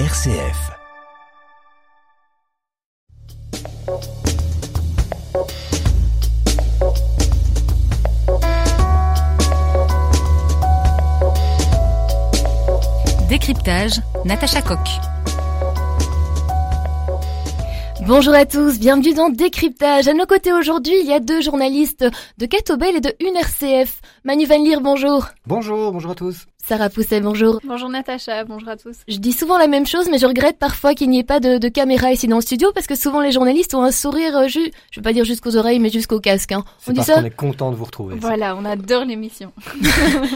RCF. Décryptage, Natacha Coq. Bonjour à tous, bienvenue dans Décryptage. À nos côtés aujourd'hui, il y a deux journalistes de Catobel et de UNRCF. Manu Van Leer, bonjour. Bonjour, bonjour à tous. Sarah Pousset, bonjour. Bonjour Natacha, bonjour à tous. Je dis souvent la même chose, mais je regrette parfois qu'il n'y ait pas de, de, caméra ici dans le studio, parce que souvent les journalistes ont un sourire, euh, ju je vais pas dire jusqu'aux oreilles, mais jusqu'au casque. Hein. On dit ça On est content de vous retrouver. Voilà, on adore l'émission. vous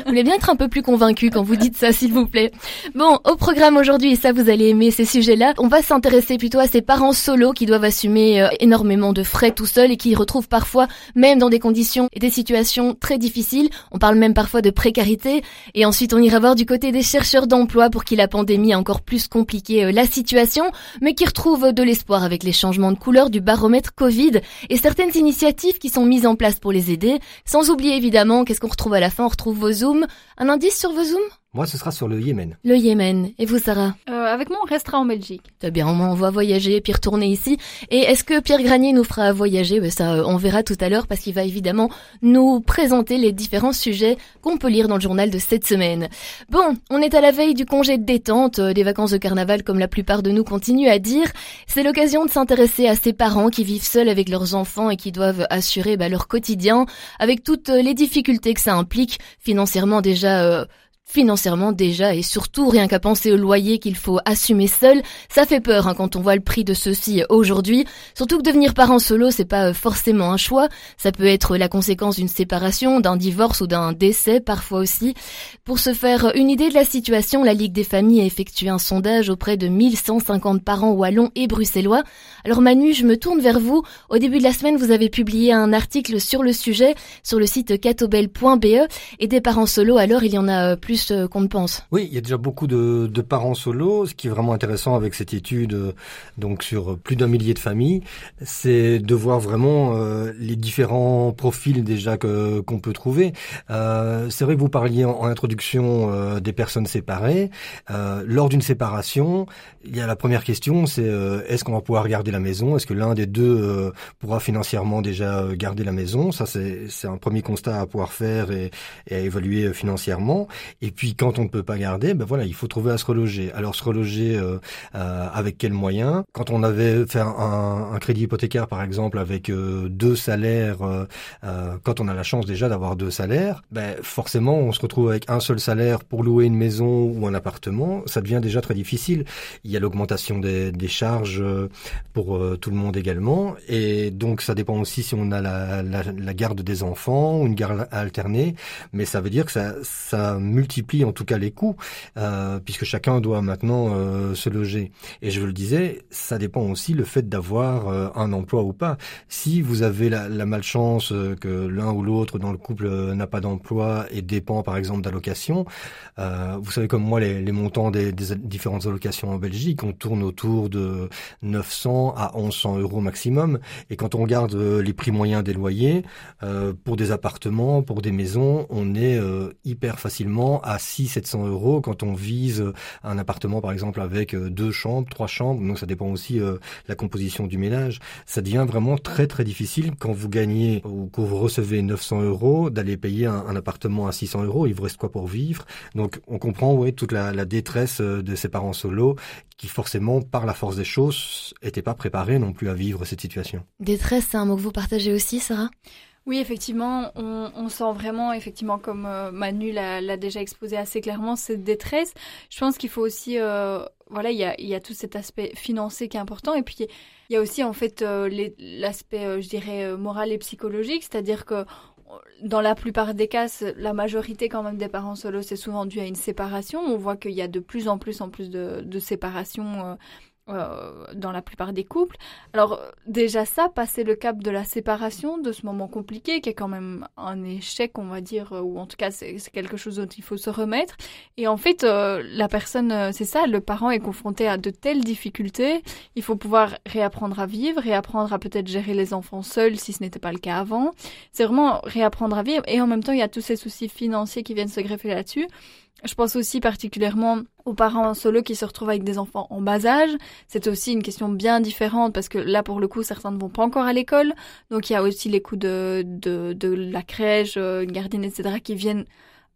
voulez bien être un peu plus convaincu quand vous dites ça, s'il vous plaît. Bon, au programme aujourd'hui, et ça vous allez aimer ces sujets-là, on va s'intéresser plutôt à ces parents solos qui doivent assumer euh, énormément de frais tout seuls et qui retrouvent parfois, même dans des conditions et des situations très difficiles, on parle même parfois de précarité, et ensuite on ira voir du côté des des chercheurs d'emploi pour qui la pandémie a encore plus compliqué euh, la situation, mais qui retrouvent de l'espoir avec les changements de couleur du baromètre Covid et certaines initiatives qui sont mises en place pour les aider. Sans oublier évidemment, qu'est-ce qu'on retrouve à la fin? On retrouve vos zooms. Un indice sur vos zooms? Moi, ce sera sur le Yémen. Le Yémen. Et vous, Sarah? Euh, Avec moi, on restera en Belgique. Très bien, on va voyager puis retourner ici. Et est-ce que Pierre Granier nous fera voyager? Ben Ça, on verra tout à l'heure parce qu'il va évidemment nous présenter les différents sujets qu'on peut lire dans le journal de cette semaine. Bon, on est à la veille du congé de détente, euh, des vacances de carnaval comme la plupart de nous continuent à dire. C'est l'occasion de s'intéresser à ces parents qui vivent seuls avec leurs enfants et qui doivent assurer ben, leur quotidien avec toutes les difficultés que ça implique, financièrement déjà... Euh, Financièrement déjà et surtout rien qu'à penser au loyer qu'il faut assumer seul, ça fait peur hein, quand on voit le prix de ceci aujourd'hui. Surtout que devenir parent solo c'est pas euh, forcément un choix, ça peut être la conséquence d'une séparation, d'un divorce ou d'un décès parfois aussi. Pour se faire une idée de la situation, la Ligue des familles a effectué un sondage auprès de 1150 parents wallons et bruxellois. Alors Manu, je me tourne vers vous. Au début de la semaine, vous avez publié un article sur le sujet sur le site catobel.be et des parents solo alors il y en a euh, euh. Oui, il y a déjà beaucoup de, de, parents solos. Ce qui est vraiment intéressant avec cette étude, euh, donc sur plus d'un millier de familles, c'est de voir vraiment euh, les différents profils déjà que qu'on peut trouver. Euh, c'est vrai que vous parliez en, introduction des personnes séparées. lors d'une séparation, il y a la première question, c'est est-ce qu'on va pouvoir garder la maison? Est-ce que l'un des deux pourra financièrement déjà garder la maison? Ça, c'est un premier constat à pouvoir faire et, et à évaluer financièrement. Puis quand on ne peut pas garder, ben voilà, il faut trouver à se reloger. Alors se reloger euh, euh, avec quels moyens? Quand on avait fait un, un, crédit hypothécaire par exemple avec euh, deux salaires, euh, quand on a la chance déjà d'avoir deux salaires, ben forcément on se retrouve avec un seul salaire pour louer une maison ou un appartement, ça devient déjà très difficile. Il y a l'augmentation des, des, charges pour tout le monde également, et donc ça dépend aussi si on a la, la, la garde des enfants ou une garde alternée, mais ça veut dire que ça, ça multiplie multiplie en tout cas les coûts, euh, puisque chacun doit maintenant euh, se loger. Et je le disais, ça dépend aussi le fait d'avoir euh, un emploi ou pas. Si vous avez la, malchance que l'un ou l'autre dans le couple n'a pas d'emploi et dépend par exemple d'allocations, vous savez comme moi les, les montants des, des, différentes allocations en Belgique, on tourne autour de 900 à 1100 euros maximum. Et quand on regarde les prix moyens des loyers, pour des appartements, pour des maisons, on est hyper facilement à 600-700 euros quand on vise un appartement par exemple avec euh, deux chambres, trois chambres, donc ça dépend aussi euh, la composition du ménage. Ça devient vraiment très très difficile quand vous gagnez ou que vous recevez 900 euros d'aller payer un, appartement à 600 euros. Il vous reste quoi pour vivre? Donc on comprend ouais, toute la, la détresse euh, de ces parents solos qui forcément, par la force des choses, n'étaient pas préparés non plus à vivre cette situation. Détresse, c'est un mot que vous partagez aussi, Sarah? Oui, effectivement, on, sent vraiment, effectivement, comme euh, Manu l'a déjà exposé assez clairement, cette détresse. Je pense qu'il faut aussi, euh, voilà, il y a, tout cet aspect financier qui est important, et puis il y a aussi en fait euh, l'aspect, je dirais, moral et psychologique, c'est-à-dire que dans la plupart des cas, la majorité quand même des parents solos, c'est souvent dû à une séparation. On voit qu'il y a de plus en plus en plus de séparations euh, dans la plupart des couples. Alors déjà ça, passer le cap de la séparation, de ce moment compliqué, qui est quand même un échec, on va dire, euh, ou en tout cas c'est quelque chose dont il faut se remettre. Et en fait, euh, la personne, c'est ça, le parent est confronté à de telles difficultés, il faut pouvoir réapprendre à vivre, réapprendre à peut-être gérer les enfants seuls si ce n'était pas le cas avant. C'est vraiment réapprendre à vivre. Et en même temps, il y a tous ces soucis financiers qui viennent se greffer là-dessus. Je pense aussi particulièrement aux parents solo qui se retrouvent avec des enfants en bas âge. C'est aussi une question bien différente parce que là, pour le coup, certains ne vont pas encore à l'école. Donc, il y a aussi les coûts de, de, la crèche, euh, une gardienne, etc., qui viennent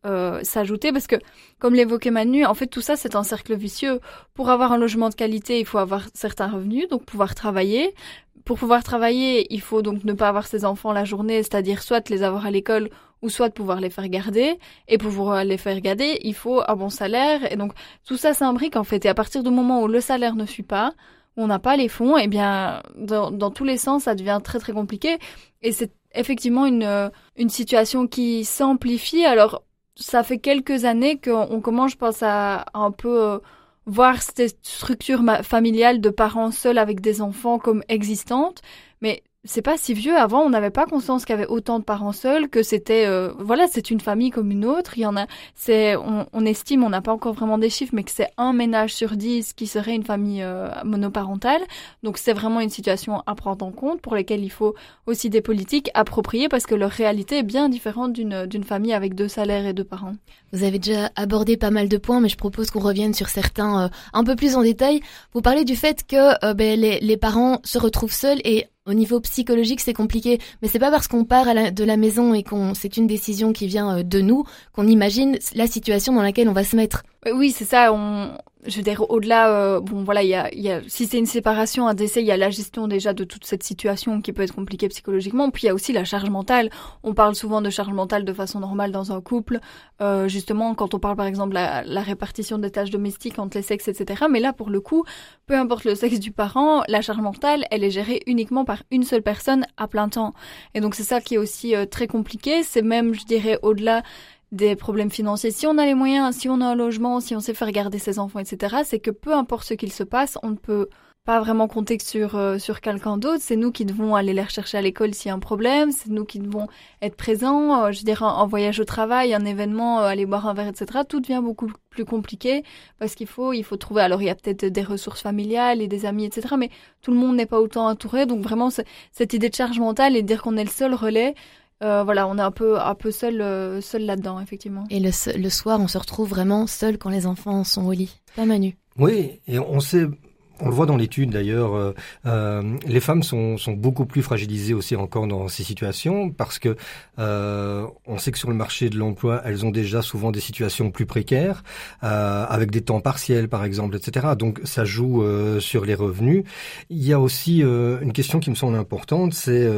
euh, s'ajouter parce que, comme l'évoquait Manu, en fait, tout ça, c'est un cercle vicieux. Pour avoir un logement de qualité, il faut avoir certains revenus, donc pouvoir travailler. Pour pouvoir travailler, il faut donc ne pas avoir ses enfants la journée, c'est-à-dire soit les avoir à l'école ou soit pouvoir les faire garder. Et pour pouvoir les faire garder, il faut un bon salaire. Et donc, tout ça s'imbrique en fait. Et à partir du moment où le salaire ne suit pas, on n'a pas les fonds, eh bien, dans, dans, tous les sens, ça devient très très compliqué. Et c'est effectivement une, une situation qui s'amplifie. Alors, ça fait quelques années qu'on commence, je pense, à, un peu euh, voir cette structure familiale de parents seuls avec des enfants comme existante. C'est pas si vieux. Avant, on n'avait pas conscience qu'il y avait autant de parents seuls, que c'était, euh, voilà, c'est une famille comme une autre. Il y en a, c'est, on, estime, on n'a pas encore vraiment des chiffres, mais que c'est un ménage sur dix qui serait une famille euh, monoparentale. Donc, c'est vraiment une situation à prendre en compte pour lesquelles il faut aussi des politiques appropriées parce que leur réalité est bien différente d'une d'une famille avec deux salaires et deux parents. Vous avez déjà abordé pas mal de points, mais je propose qu'on revienne sur certains euh, un peu plus en détail. Vous parlez du fait que ben, les, les parents se retrouvent seuls et au niveau psychologique, c'est compliqué, mais c'est pas parce qu'on part de la maison et qu'on c'est une décision qui vient euh, de nous qu'on imagine la situation dans laquelle on va se mettre. Oui, c'est ça. On, je veux dire, au-delà, euh, bon, voilà, il y a, y a, si c'est une séparation, un décès, il y a la gestion déjà de toute cette situation qui peut être compliquée psychologiquement. Puis il y a aussi la charge mentale. On parle souvent de charge mentale de façon normale dans un couple, euh, justement quand on parle par exemple la, la répartition des tâches domestiques entre les sexes, etc. Mais là, pour le coup, peu importe le sexe du parent, la charge mentale, elle est gérée uniquement par une seule personne à plein temps. Et donc c'est ça qui est aussi euh, très compliqué. C'est même, je dirais, au-delà des problèmes financiers. Si on a les moyens, si on a un logement, si on sait faire garder ses enfants, etc., c'est que peu importe ce qu'il se passe, on ne peut pas vraiment compter sur euh, sur quelqu'un d'autre. C'est nous qui devons aller les rechercher à l'école s'il y a un problème. C'est nous qui devons être présents. Euh, je dirais en, voyage au travail, un événement, euh, aller boire un verre, etc. Tout devient beaucoup plus compliqué parce qu'il faut il faut trouver. Alors il y a peut-être des ressources familiales et des amis, etc. Mais tout le monde n'est pas autant entouré. Donc vraiment cette idée de charge mentale et de dire qu'on est le seul relais. Euh, voilà, on est un peu, un peu seul, euh, seul là-dedans, effectivement. Et le, le, soir, on se retrouve vraiment seul quand les enfants sont au lit. Pas Manu. Oui, et on sait on le voit dans l'étude d'ailleurs, euh, euh, les femmes sont, beaucoup plus fragilisées aussi encore dans ces situations parce que euh, on sait que sur le marché de l'emploi, elles ont déjà souvent des situations plus précaires, avec des temps partiels par exemple, etc. Donc ça joue sur les revenus. Il y a aussi une question qui me semble importante, c'est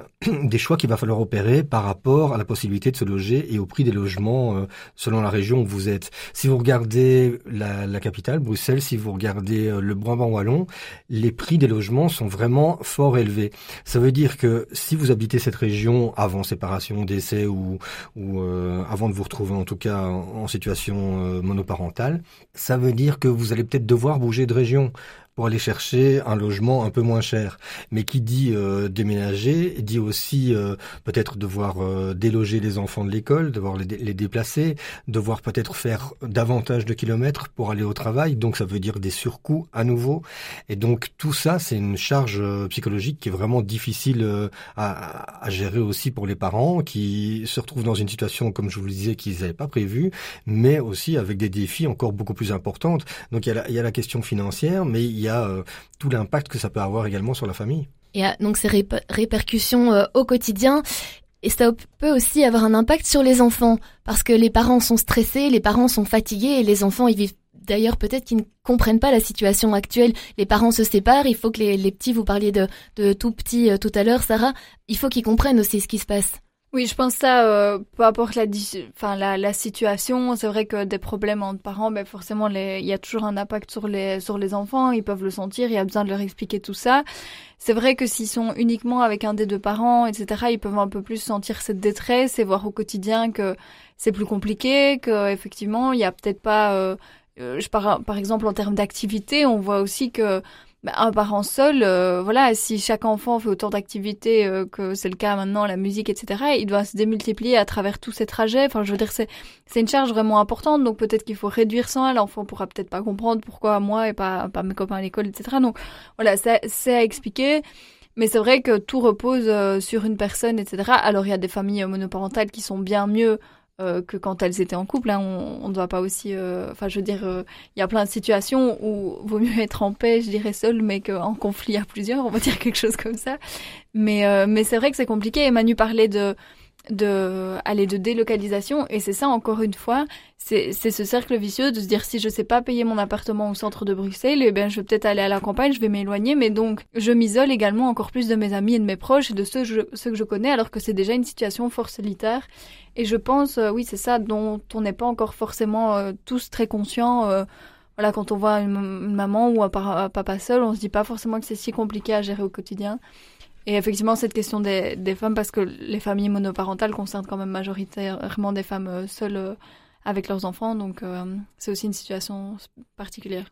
des choix qu'il va falloir opérer par rapport à la possibilité de se loger et au prix des logements selon la région où vous êtes. Si vous regardez la, la capitale, Bruxelles, si vous regardez le Brabant wallon, les prix des logements sont vraiment fort élevés. Ça veut dire que si vous habitez cette région avant séparation, décès ou, ou euh, avant de vous retrouver en tout cas en, situation euh, monoparentale, ça veut dire que vous allez peut-être devoir bouger de région pour aller chercher un logement un peu moins cher. Mais qui dit euh, déménager dit aussi euh, peut-être devoir euh, déloger les enfants de l'école, devoir les, les, déplacer, devoir peut-être faire davantage de kilomètres pour aller au travail. Donc ça veut dire des surcoûts à nouveau. Et donc tout ça, c'est une charge psychologique qui est vraiment difficile à, à, gérer aussi pour les parents qui se retrouvent dans une situation, comme je vous le disais, qu'ils n'avaient pas prévu, mais aussi avec des défis encore beaucoup plus importants. Donc il y a la, il y a la question financière, mais il y a euh, tout l'impact que ça peut avoir également sur la famille. Et donc ces répercussions euh, au quotidien. Et ça peut aussi avoir un impact sur les enfants, parce que les parents sont stressés, les parents sont fatigués, et les enfants, ils vivent d'ailleurs peut-être qu'ils ne comprennent pas la situation actuelle. Les parents se séparent, il faut que les, petits, vous parliez de, tout petits euh, tout à l'heure, Sarah, il faut qu'ils comprennent aussi ce qui se passe. Oui, je pense ça, euh, peu importe la, enfin, la, la situation, c'est vrai que des problèmes entre parents, ben forcément, il y a toujours un impact sur les, sur les enfants, ils peuvent le sentir, il y a besoin de leur expliquer tout ça. C'est vrai que s'ils sont uniquement avec un des deux parents, etc., ils peuvent un peu plus sentir cette détresse et voir au quotidien que c'est plus compliqué, que effectivement, il y a peut-être pas... Euh, euh je par, par exemple en termes d'activité, on voit aussi que bah, un parent seul, euh, voilà, si chaque enfant fait autant d'activités euh, que c'est le cas maintenant, la musique, etc., il doit se démultiplier à travers tous ces trajets. Enfin, je veux dire, c'est c'est une charge vraiment importante. Donc peut-être qu'il faut réduire ça. L'enfant pourra peut-être pas comprendre pourquoi moi et pas pas mes copains à l'école, etc. Donc voilà, c'est à expliquer. Mais c'est vrai que tout repose euh, sur une personne, etc. Alors il y a des familles monoparentales qui sont bien mieux euh, que quand elles étaient en couple. Hein, on ne doit pas aussi... Euh, enfin, je veux dire, euh, il y a plein de situations où vaut mieux être en paix, je dirais, seul, mais qu'en conflit à plusieurs, on va dire quelque chose comme ça. Mais, mais c'est vrai que c'est compliqué. Et Manu parlait de de aller de délocalisation. Et c'est ça encore une fois c'est ce cercle vicieux de se dire si je sais pas payer mon appartement au centre de Bruxelles eh bien je vais peut-être aller à la campagne je vais m'éloigner. Mais donc je m'isole également encore plus de mes amis et de mes proches et de ceux, ceux que je connais alors que c'est déjà une situation fort solitaire et je pense euh, oui c'est ça dont on n'est pas encore forcément euh, tous très conscients euh, voilà quand on voit une, maman ou un papa seul on se dit pas forcément que c'est si compliqué à gérer au quotidien et effectivement, cette question des, femmes, parce que les familles monoparentales concernent quand même majoritairement des femmes euh, seules euh, avec leurs enfants, donc euh, c'est aussi une situation particulière.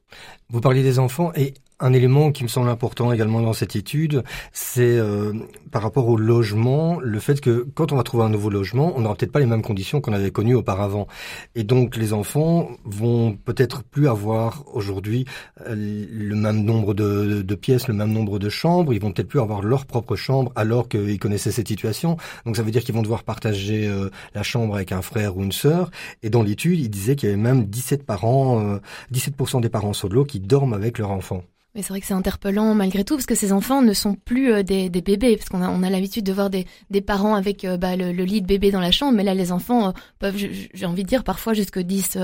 Vous parliez des enfants et un élément qui me semble important également dans cette étude, c'est euh, par rapport au logement, le fait que quand on va trouver un nouveau logement, on n'aura peut-être pas les mêmes conditions qu'on avait connues auparavant. Et donc les enfants vont peut-être plus avoir aujourd'hui euh, le même nombre de, pièces, le même nombre de chambres, ils vont peut-être plus avoir leur propre chambre alors qu'ils connaissaient cette situation. Donc ça veut dire qu'ils vont devoir partager euh, la chambre avec un frère ou une sœur. Et dans l'étude, il disait qu'il y avait même 17 parents, 17% des parents solo qui dorment avec leurs enfants. Mais c'est vrai que c'est interpellant malgré tout, parce que ces enfants ne sont plus euh, des, des, bébés, parce qu'on a, on a l'habitude de voir des, des parents avec euh, bah, le, lit de bébé dans la chambre, mais là les enfants euh, peuvent, j'ai envie de dire, parfois jusque 10,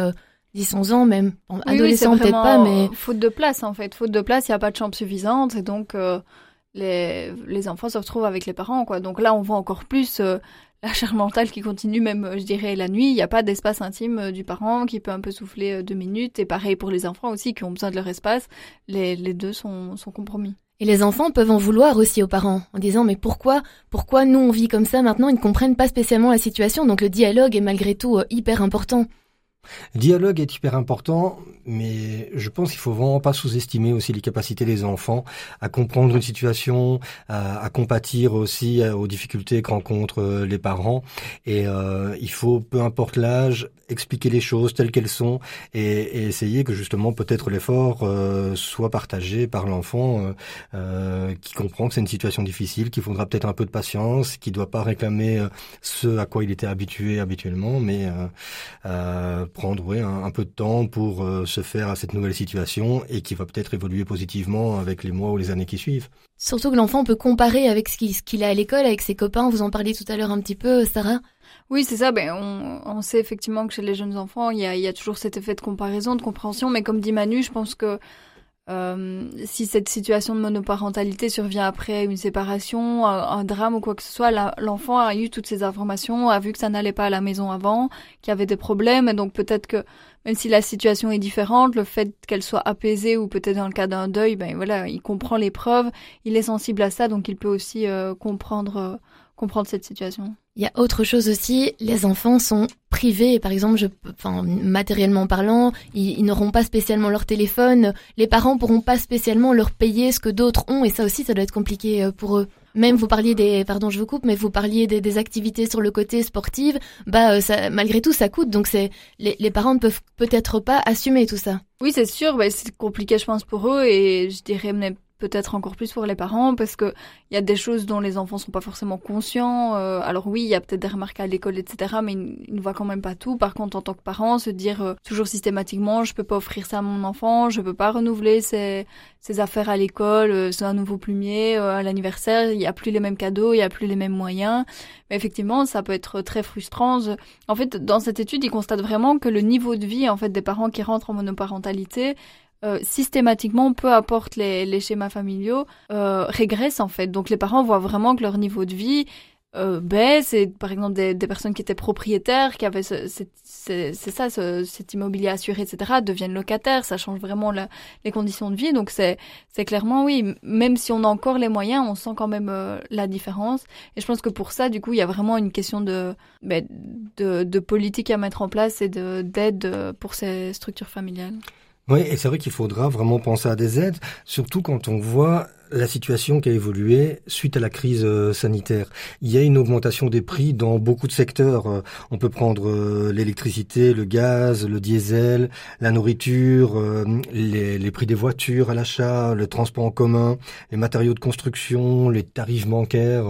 10 11 ans même. Adolescents peut-être pas, mais... Faute de place en fait, faute de place, il n'y a pas de chambre suffisante, et donc les, les enfants se retrouvent avec les parents. quoi. Donc là on voit encore plus la charge mentale qui continue même, je dirais, la nuit. Il n'y a pas d'espace intime euh, du parent qui peut un peu souffler euh, deux minutes. Et pareil pour les enfants aussi qui ont besoin de leur espace. Les, deux sont, sont compromis. Et les enfants peuvent en vouloir aussi aux parents, en disant mais pourquoi, pourquoi nous on vit comme ça maintenant, ils ne comprennent pas spécialement la situation, donc le dialogue est malgré tout euh, hyper important. Dialogue est hyper important, mais je pense qu'il faut vraiment pas sous-estimer aussi les capacités des enfants à comprendre une situation, à, compatir aussi aux difficultés que euh, les parents. Et euh, il faut, peu importe l'âge, expliquer les choses telles qu'elles sont et, essayer que justement peut-être l'effort euh, soit partagé par l'enfant qui comprend que c'est une situation difficile, qu'il faudra peut-être un peu de patience, qu'il ne doit pas réclamer ce à quoi il était habitué habituellement, mais prendre ouais, un, peu de temps pour euh, se faire à cette nouvelle situation et qui va peut-être évoluer positivement avec les mois ou les années qui suivent. Surtout que l'enfant peut comparer avec ce qu'il a à l'école, avec ses copains. Vous en parliez tout à l'heure un petit peu, Sarah. Oui, c'est ça. Ben, on, sait effectivement que chez les jeunes enfants, il y a, toujours cet effet de comparaison, de compréhension. Mais comme dit Manu, je pense que euh, si cette situation de monoparentalité survient après une séparation, un, drame ou quoi que ce soit, l'enfant a eu toutes ces informations, a vu que ça n'allait pas à la maison avant, qu'il y avait des problèmes, et donc peut-être que même si la situation est différente, le fait qu'elle soit apaisée ou peut-être dans le cas d'un deuil, ben voilà, il comprend les preuves, il est sensible à ça, donc il peut aussi euh, comprendre euh, comprendre cette situation. Il y a autre chose aussi, les enfants sont privés, par exemple, je, enfin, matériellement parlant, ils, n'auront pas spécialement leur téléphone, les parents pourront pas spécialement leur payer ce que d'autres ont, et ça aussi, ça doit être compliqué euh, pour eux. Même vous parliez des, pardon, je vous coupe, mais vous parliez des, activités sur le côté sportif, bah, euh, ça, malgré tout, ça coûte, donc c'est, les, les parents ne peuvent peut-être pas assumer tout ça. Oui, c'est sûr, bah, c'est compliqué, je pense, pour eux, et je dirais même peut-être encore plus pour les parents parce que il y a des choses dont les enfants sont pas forcément conscients. Euh, alors oui, il y a peut-être des remarques à l'école, etc. Mais ils, ne voient quand même pas tout. Par contre, en tant que parent, se dire euh, toujours systématiquement, je peux pas offrir ça à mon enfant, je peux pas renouveler ses, ses affaires à l'école, euh, c'est un nouveau plumier à l'anniversaire, il y a plus les mêmes cadeaux, il y a plus les mêmes moyens. Mais effectivement, ça peut être très frustrant. En fait, dans cette étude, ils constatent vraiment que le niveau de vie en fait des parents qui rentrent en monoparentalité euh, systématiquement, peu importe les, les schémas familiaux, euh, régressent en fait. Donc les parents voient vraiment que leur niveau de vie euh, baisse et par exemple des, des, personnes qui étaient propriétaires, qui avaient c'est ça, ce, cet immobilier assuré, etc., deviennent locataires. Ça change vraiment la, les conditions de vie. Donc c'est clairement oui, même si on a encore les moyens, on sent quand même euh, la différence. Et je pense que pour ça, du coup, il y a vraiment une question de ben, de, de politique à mettre en place et de d'aide pour ces structures familiales. Oui, et c'est vrai qu'il faudra vraiment penser à des aides, surtout quand on voit la situation qui a évolué suite à la crise euh, sanitaire. Il y a une augmentation des prix dans beaucoup de secteurs. Euh, on peut prendre euh, l'électricité, le gaz, le diesel, la nourriture, les, les prix des voitures à l'achat, le transport en commun, les matériaux de construction, les tarifs bancaires,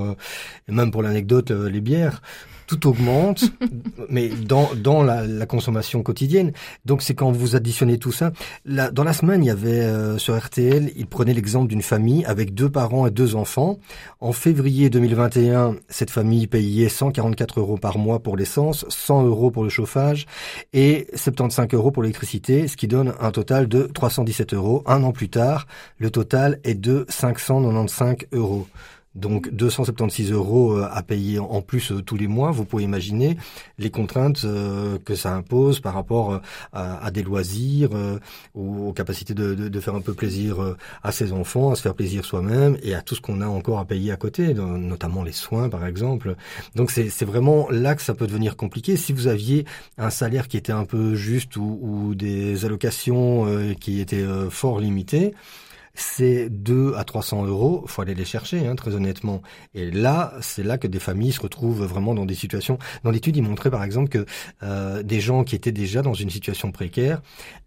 et même pour l'anecdote, les bières tout augmente, mais dans, dans la, consommation quotidienne. Donc c'est quand vous additionnez tout ça. Dans la semaine, il y avait euh, sur RTL, il prenait l'exemple d'une famille avec deux parents et deux enfants. En février 2021, cette famille payait 144 euros par mois pour l'essence, 100 euros pour le chauffage et 75 euros pour l'électricité, ce qui donne un total de 317 euros. Un an plus tard, le total est de 595 euros. Donc 276 euros euh, à payer en plus euh, tous les mois, vous pouvez imaginer les contraintes euh, que ça impose par rapport à, des loisirs ou aux capacités de, faire un peu plaisir à ses enfants, à se faire plaisir soi-même et à tout ce qu'on a encore à payer à côté, notamment les soins par exemple. Donc c'est vraiment là que ça peut devenir compliqué. Si vous aviez un salaire qui était un peu juste ou, des allocations qui étaient fort limitées, c'est 2 à 300 euros, faut aller les chercher, hein, très honnêtement. Et là, c'est là que des familles se retrouvent vraiment dans des situations. Dans l'étude, il montrait par exemple que euh, des gens qui étaient déjà dans une situation précaire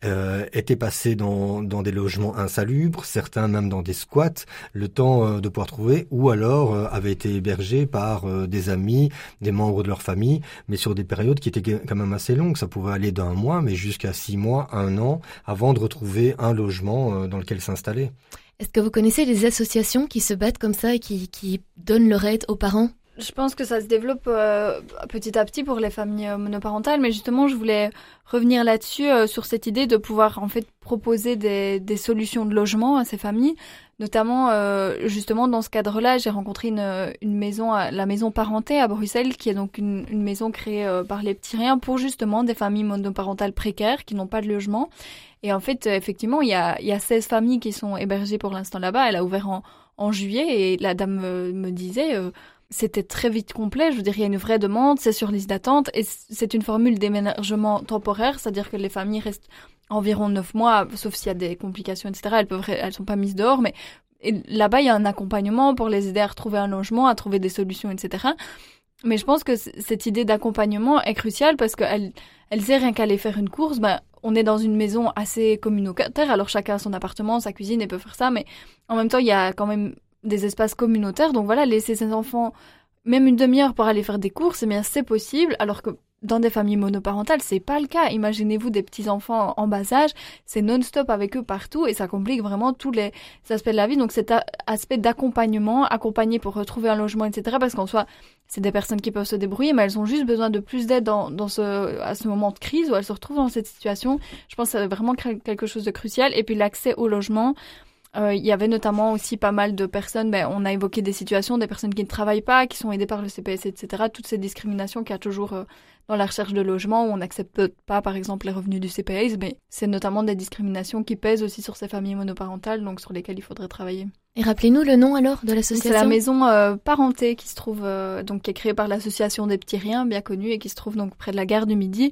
euh, étaient passés dans, dans des logements insalubres, certains même dans des squats, le temps euh, de pouvoir trouver, ou alors avaient été hébergés par des amis, des membres de leur famille, mais sur des périodes qui étaient quand même assez longues. Ça pouvait aller d'un mois, mais jusqu'à six mois, un an, avant de retrouver un logement dans lequel s'installer. Est-ce que vous connaissez les associations qui se battent comme ça et qui, qui donnent leur aide aux parents? Je pense que ça se développe euh, petit à petit pour les familles euh, monoparentales, mais justement, je voulais revenir là-dessus, euh, sur cette idée de pouvoir en fait proposer des, des solutions de logement à ces familles. Notamment, justement, dans ce cadre-là, j'ai rencontré une, une maison, la maison Parenté à Bruxelles, qui est donc une, une maison créée par les petits riens pour justement des familles monoparentales précaires qui n'ont pas de logement. Et en fait, effectivement, il y a, y a 16 familles qui sont hébergées pour l'instant là-bas. Elle a ouvert en, en juillet et la dame me, disait c'était très vite complet. Je veux dire, il y a une vraie demande, c'est sur liste d'attente et c'est une formule d'éménagement temporaire, c'est-à-dire que les familles restent environ neuf mois, sauf s'il y a des complications, etc. Elles peuvent, elles sont pas mises dehors, mais là-bas, il y a un accompagnement pour les aider à retrouver un logement, à trouver des solutions, etc. Mais je pense que cette idée d'accompagnement est cruciale parce qu'elle elle sait rien qu'aller faire une course, ben, on est dans une maison assez communautaire, alors chacun a son appartement, sa cuisine et peut faire ça, mais en même temps, il y a quand même des espaces communautaires. Donc voilà, laisser ses enfants même une demi-heure pour aller faire des courses, eh bien c'est possible, alors que dans des familles monoparentales, c'est pas le cas. Imaginez-vous des petits enfants en bas âge, c'est non-stop avec eux partout et ça complique vraiment tous les aspects de la vie. Donc cet aspect d'accompagnement, accompagner pour retrouver un logement, etc. Parce qu'en soi, c'est des personnes qui peuvent se débrouiller, mais elles ont juste besoin de plus d'aide dans, dans ce, à ce moment de crise où elles se retrouvent dans cette situation. Je pense que c'est vraiment quelque chose de crucial. Et puis l'accès au logement. Euh, il y avait notamment aussi pas mal de personnes, ben, on a évoqué des situations, des personnes qui ne travaillent pas, qui sont aidées par le CPS, etc. Toutes ces discriminations qu'il y a toujours euh, dans la recherche de logement, où on n'accepte pas, par exemple, les revenus du CPS, mais c'est notamment des discriminations qui pèsent aussi sur ces familles monoparentales, donc sur lesquelles il faudrait travailler. Et rappelez-nous le nom alors de l'association. C'est la maison euh, Parenté qui se trouve donc qui est créée par l'association des petits riens, bien connue, et qui se trouve donc près de la gare du Midi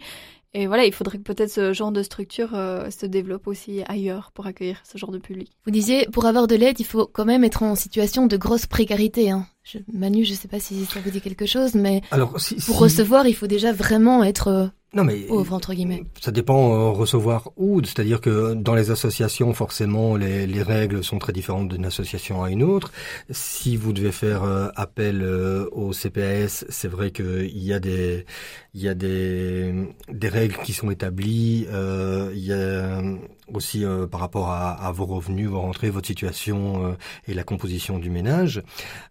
et voilà, il faudrait que peut-être ce genre de structure euh, se développe aussi ailleurs pour accueillir ce genre de public. Vous disiez, pour avoir de l'aide, il faut quand même être en situation de grosse précarité. Hein. Je, Manu, je ne sais pas si ça vous dit quelque chose, mais Alors, pour recevoir, il faut déjà vraiment être euh, non mais entre guillemets. Ça dépend euh, recevoir où, c'est-à-dire que dans les associations forcément les, les règles sont très différentes d'une association à une autre. Si vous devez faire euh, appel euh, au CPS, c'est vrai qu'il y a des il y a des des règles qui sont établies. il y a aussi par rapport à, à, vos revenus, vos rentrées, votre situation et la composition du ménage.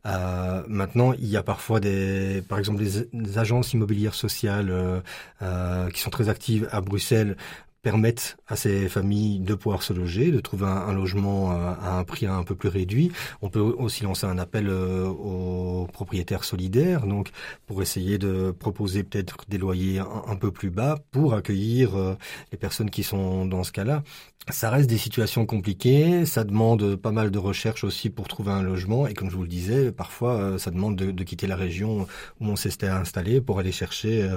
maintenant, il y a parfois des, par exemple, des, agences immobilières sociales. Euh, qui sont très actives à Bruxelles permettent à ces familles de pouvoir se loger, de trouver un, logement euh, à un prix un peu plus réduit. On peut aussi lancer un appel euh, aux propriétaires solidaires, donc pour essayer de proposer peut-être des loyers un, peu plus bas pour accueillir les personnes qui sont dans ce cas-là. Ça reste des situations compliquées, ça demande pas mal de recherches aussi pour trouver un logement et comme je vous le disais, parfois ça demande de, quitter la région où on s'était installé pour aller chercher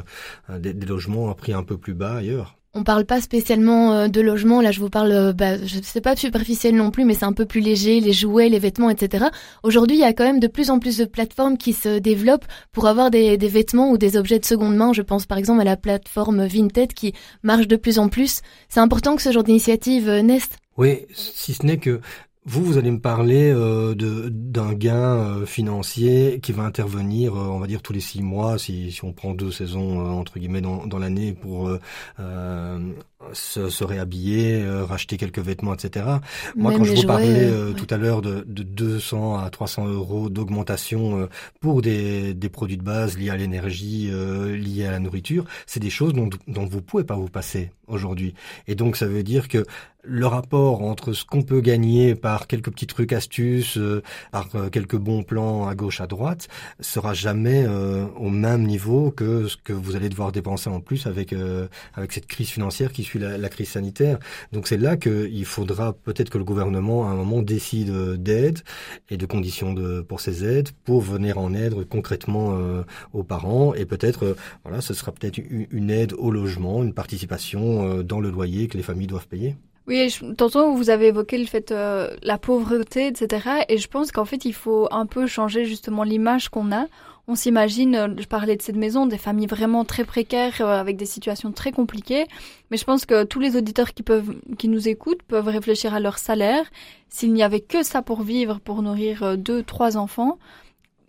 des, des logements à prix un peu plus bas ailleurs. On parle pas spécialement euh, de logement, là je vous parle, euh, bah, je sais pas superficiel non plus, mais c'est un peu plus léger, les jouets, les vêtements, etc. Aujourd'hui, il y a quand même de plus en plus de plateformes qui se développent pour avoir des, des vêtements ou des objets de seconde main. Je pense par exemple à la plateforme Vinted qui marche de plus en plus. C'est important que ce genre d'initiative euh, naisse. Oui, si ce n'est que Vous, vous allez me parler euh, d'un gain euh, financier qui va intervenir, euh, on va dire tous les six mois, si, si on prend deux saisons entre guillemets dans, dans l'année pour se, se, réhabiller, racheter quelques vêtements, etc. Moi, quand je vous parlais tout à l'heure de, de 200 à 300 euros d'augmentation pour des, des produits de base liés à l'énergie, liés à la nourriture, c'est des choses dont, dont vous pouvez pas vous passer aujourd'hui. Et donc, ça veut dire que le rapport entre ce qu'on peut gagner par quelques petits trucs astuces, euh, par euh, quelques bons plans à gauche à droite, sera jamais euh, au même niveau que ce que vous allez devoir dépenser en plus avec avec cette crise financière qui suit la, crise sanitaire. Donc c'est là qu'il faudra peut-être que le gouvernement à un moment décide d'aide et de conditions pour ces aides pour venir en aide concrètement aux parents et peut-être voilà ce sera peut-être une aide au logement, une participation dans le loyer que les familles doivent payer. Oui, je, tantôt vous avez évoqué le fait euh, la pauvreté, etc. Et je pense qu'en fait il faut un peu changer justement l'image qu'on a. On s'imagine, euh, je parlais de cette maison, des familles vraiment très précaires euh, avec des situations très compliquées. Mais je pense que tous les auditeurs qui peuvent, qui nous écoutent, peuvent réfléchir à leur salaire. S'il n'y avait que ça pour vivre, pour nourrir deux, trois enfants,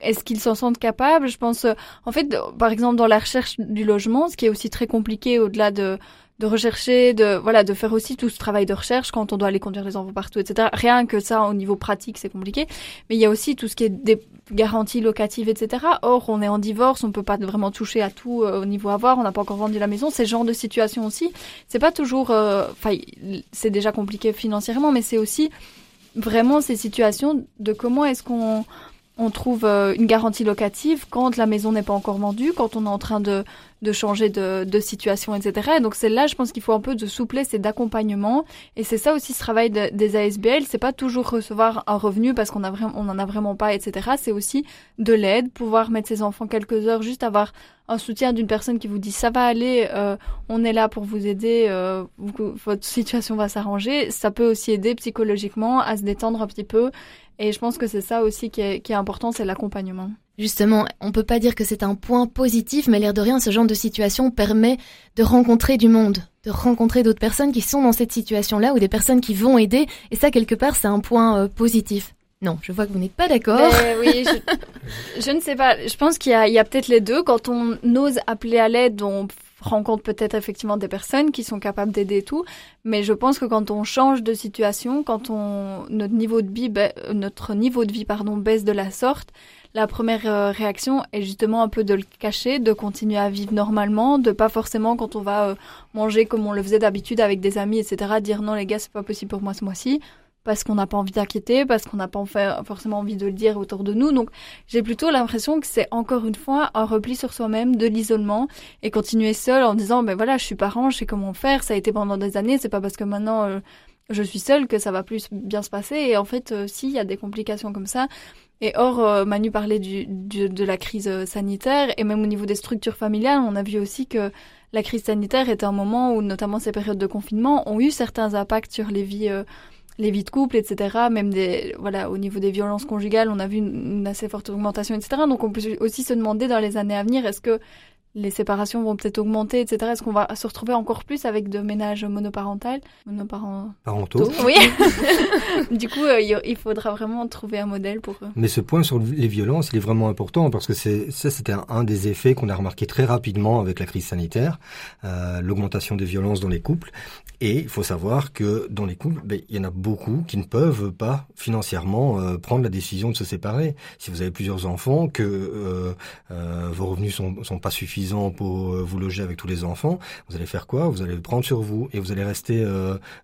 est-ce qu'ils s'en sentent capables? Je pense, en fait, par exemple dans la recherche du logement, ce qui est aussi très compliqué au-delà de de rechercher, de voilà, de faire aussi tout ce travail de recherche quand on doit aller conduire les enfants partout, etc. Rien que ça, au niveau pratique, c'est compliqué. Mais il y a aussi tout ce qui est des garanties locatives, etc. Or, on est en divorce, on peut pas vraiment toucher à tout euh, au niveau avoir, on n'a pas encore vendu la maison. C'est ce genre de situation aussi. C'est pas toujours, euh, enfin, c'est déjà compliqué financièrement, mais c'est aussi vraiment ces situations de comment est-ce qu'on on trouve euh, une garantie locative quand la maison n'est pas encore vendue, quand on est en train de de changer de, de situation, etc. donc c'est là, je pense qu'il faut un peu de souplesse et d'accompagnement. Et c'est ça aussi ce travail des ASBL. C'est pas toujours recevoir un revenu parce qu'on a vraiment, on en a vraiment pas, etc. C'est aussi de l'aide, pouvoir mettre ses enfants quelques heures, juste avoir un soutien d'une personne qui vous dit ça va aller, euh, on est là pour vous aider, euh, votre situation va s'arranger. Ça peut aussi aider psychologiquement à se détendre un petit peu. Et je pense que c'est ça aussi qui est, qui est important, c'est l'accompagnement. Justement, on peut pas dire que c'est un point positif, mais l'air de rien, ce genre de situation permet de rencontrer du monde, de rencontrer d'autres personnes qui sont dans cette situation-là ou des personnes qui vont aider. Et ça, quelque part, c'est un point euh, positif. Non, je vois que vous n'êtes pas d'accord. Ben oui, je, ne sais pas. Je pense qu'il y a, a peut-être les deux. Quand on ose appeler à l'aide, on rencontre peut-être effectivement des personnes qui sont capables d'aider tout. Mais je pense que quand on change de situation, quand on notre niveau de vie, notre niveau de vie pardon baisse de la sorte, la première euh, réaction est justement un peu de le cacher, de continuer à vivre normalement, de pas forcément quand on va euh, manger comme on le faisait d'habitude avec des amis, etc., dire non les gars c'est pas possible pour moi ce mois-ci, parce qu'on n'a pas envie d'inquiéter, parce qu'on n'a pas forcément envie de le dire autour de nous. Donc j'ai plutôt l'impression que c'est encore une fois un repli sur soi-même, de l'isolement, et continuer seul en disant ben voilà je suis parent, je sais comment faire, ça a été pendant des années, c'est pas parce que maintenant euh, je suis seule que ça va plus bien se passer. Et en fait, si, il y a des complications comme ça. Et or, euh, Manu parlait du, de la crise euh, sanitaire et même au niveau des structures familiales, on a vu aussi que la crise sanitaire était un moment où, notamment ces périodes de confinement, ont eu certains impacts sur les vies, euh, les vies de couple, etc. Même des, voilà, au niveau des violences conjugales, on a vu une assez forte augmentation, etc. Donc, on peut aussi se demander dans les années à venir, est-ce que les séparations vont peut-être augmenter, etc. Est-ce qu'on va se retrouver encore plus avec de ménages monoparentaux Monoparentaux Oui. du coup, euh, il faudra vraiment trouver un modèle pour eux. Mais ce point sur les violences, il est vraiment important parce que c'est ça, c'était un, des effets qu'on a remarqué très rapidement avec la crise sanitaire, euh, l'augmentation des violences dans les couples. Et il faut savoir que dans les couples, ben, il y en a beaucoup qui ne peuvent pas financièrement euh, prendre la décision de se séparer. Si vous avez plusieurs enfants, que euh, euh, vos revenus sont, sont pas suffisants pour vous loger avec tous les enfants, vous allez faire quoi? Vous allez le prendre sur vous et vous allez rester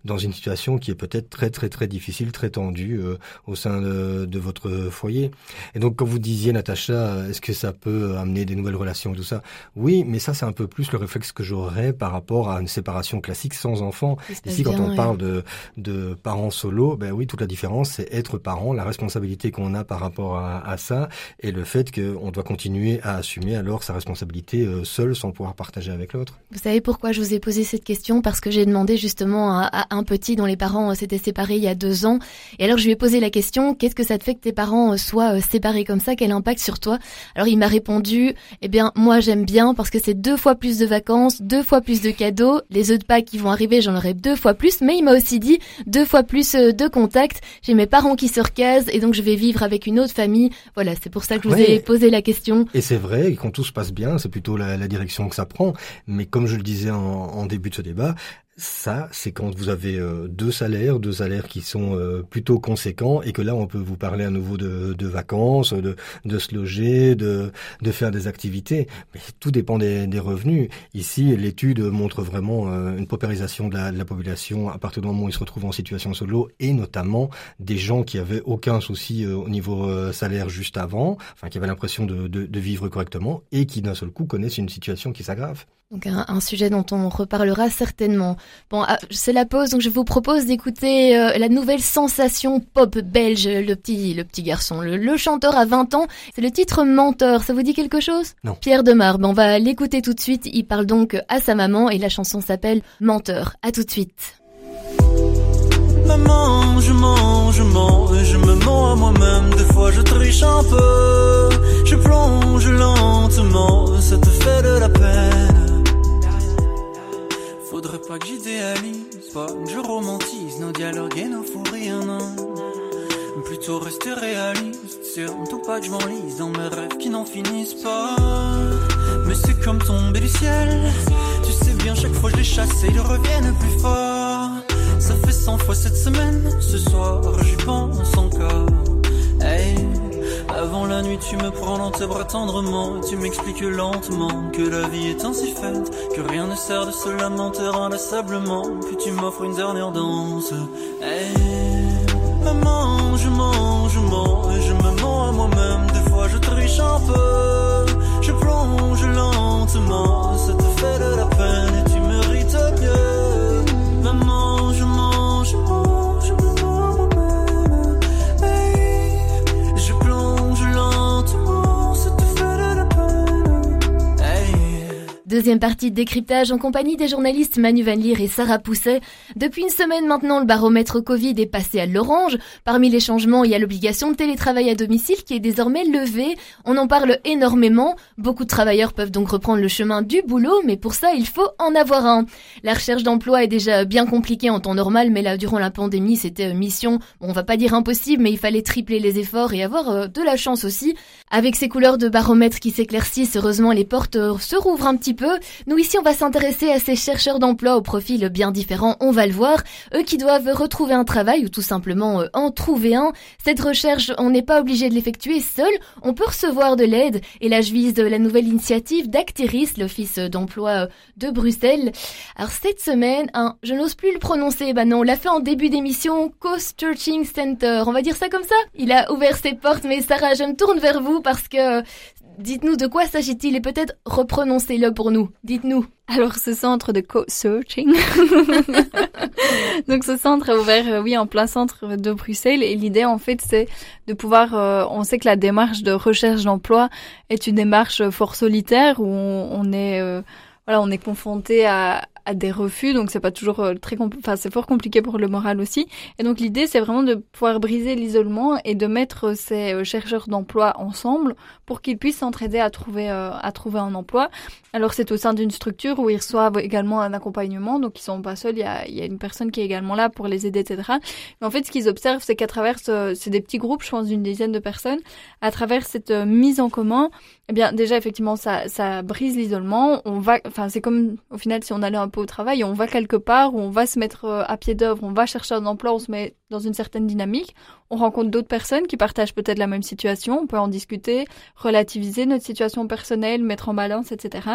dans une situation qui est peut-être très très très difficile, très tendue au sein de, de, votre foyer. Et donc quand vous disiez, Natacha, est-ce que ça peut amener des nouvelles relations et tout ça? Oui, mais ça c'est un peu plus le réflexe que j'aurais par rapport à une séparation classique sans enfants. Ici, quand on parle de, de parents solo, ben oui, toute la différence, c'est être parent, la responsabilité qu'on a par rapport à, à ça, et le fait qu'on doit continuer à assumer alors sa responsabilité euh, seul sans pouvoir partager avec l'autre. Vous savez pourquoi je vous ai posé cette question? Parce que j'ai demandé justement à, un petit dont les parents s'étaient séparés il y a deux ans. Et alors je lui ai posé la question, qu'est-ce que ça te fait que tes parents soient séparés comme ça? Quel impact sur toi? Alors il m'a répondu, eh bien moi j'aime bien parce que c'est deux fois plus de vacances, deux fois plus de cadeaux. Les œufs de Pâques qui vont arriver, j'en aurai deux fois plus. Mais il m'a aussi dit deux fois plus de contacts. J'ai mes parents qui se recasent et donc je vais vivre avec une autre famille. Voilà, c'est pour ça que je vous ai posé la question. Et c'est vrai, quand tout se passe bien, c'est plutôt la, direction que ça prend. Mais comme je le disais en début de ce débat, ça, c'est quand vous avez euh, deux salaires, deux salaires qui sont euh, plutôt conséquents et que là, on peut vous parler à nouveau de, vacances, de, se loger, de, faire des activités. Mais tout dépend des, revenus. Ici, l'étude montre vraiment euh, une paupérisation de la, population à partir du moment où ils se retrouvent en situation solo et notamment des gens qui avaient aucun souci au niveau salaire juste avant, enfin qui avaient l'impression de, de vivre correctement et qui d'un seul coup connaissent une situation qui s'aggrave. Donc un, un, sujet dont on reparlera certainement. Bon, ah, c'est la pause, donc je vous propose d'écouter euh, la nouvelle sensation pop belge, le petit, le petit garçon, le, chanteur à 20 ans. C'est le titre Menteur. Ça vous dit quelque chose? Non. Pierre Demar. on va l'écouter tout de suite. Il parle donc à sa maman et la chanson s'appelle Menteur. À tout de suite. Maman, je mens, je mens, et je me mens à moi-même. Des fois, je triche un peu. Je plonge lentement, ça te fait de la peine pas que j'idéalise, pas que je romantise nos dialogues et nos fous non. Plutôt rester réaliste, c'est tout pas que je m'enlise dans mes rêves qui n'en finissent pas. Mais c'est comme tomber du ciel, tu sais bien, chaque fois je les chasse et ils reviennent plus fort. Ça fait 100 fois cette semaine, ce soir j'y pense encore. Avant la nuit, tu me prends dans tes bras tendrement. tu m'expliques lentement que la vie est ainsi faite. Que rien ne sert de se lamenter inlassablement. Puis tu m'offres une dernière danse. Hey, maman, je mens, je mens. Je me mens à moi-même. Des fois, je triche un peu. Je plonge lentement. Ça te fait de la peine Deuxième partie de décryptage en compagnie des journalistes Manu Van Leer et Sarah Pousset. Depuis une semaine maintenant, le baromètre Covid est passé à l'orange. Parmi les changements, il y a l'obligation de télétravail à domicile qui est désormais levée. On en parle énormément. Beaucoup de travailleurs peuvent donc reprendre le chemin du boulot, mais pour ça, il faut en avoir un. La recherche d'emploi est déjà bien compliquée en temps normal, mais là, durant la pandémie, c'était mission, bon, on va pas dire impossible, mais il fallait tripler les efforts et avoir euh, de la chance aussi. Avec ces couleurs de baromètre qui s'éclaircissent, heureusement, les portes euh, se rouvrent un petit peu nous ici, on va s'intéresser à ces chercheurs d'emploi au profil bien différent, on va le voir. Eux qui doivent retrouver un travail ou tout simplement euh, en trouver un. Cette recherche, on n'est pas obligé de l'effectuer seul, on peut recevoir de l'aide. Et là, je vise la nouvelle initiative d'Acteris, l'office d'emploi euh, de Bruxelles. Alors cette semaine, hein, je n'ose plus le prononcer, bah non, on l'a fait en début d'émission, Coast Searching Center, on va dire ça comme ça Il a ouvert ses portes, mais Sarah, je me tourne vers vous parce que Dites-nous de quoi s'agit-il et peut-être reprononcez-le pour nous. Dites-nous. Alors ce centre de co-searching, donc ce centre est ouvert, euh, oui, en plein centre de Bruxelles et l'idée en fait c'est de pouvoir, euh, on sait que la démarche de recherche d'emploi est une démarche fort solitaire où on, est, euh, voilà, on est confronté à, à des refus, donc c'est pas toujours euh, très, enfin c'est fort compliqué pour le moral aussi. Et donc l'idée c'est vraiment de pouvoir briser l'isolement et de mettre ces euh, chercheurs d'emploi ensemble pour qu'ils puissent s'entraider à trouver euh, à trouver un emploi. Alors c'est au sein d'une structure où ils reçoivent également un accompagnement, donc ils sont pas seuls, il y a, y a une personne qui est également là pour les aider, etc. Mais en fait ce qu'ils observent c'est qu'à travers c'est des petits groupes, je pense d'une dizaine de personnes, à travers cette mise en commun, eh bien déjà effectivement ça ça brise l'isolement. On va, enfin c'est comme au final si on allait un peu au travail, on va quelque part on va se mettre euh, à pied d'œuvre, on va chercher un emploi, on se met dans une certaine dynamique, on rencontre d'autres personnes qui partagent peut-être la même situation, on peut en discuter, relativiser notre situation personnelle, mettre en balance, etc.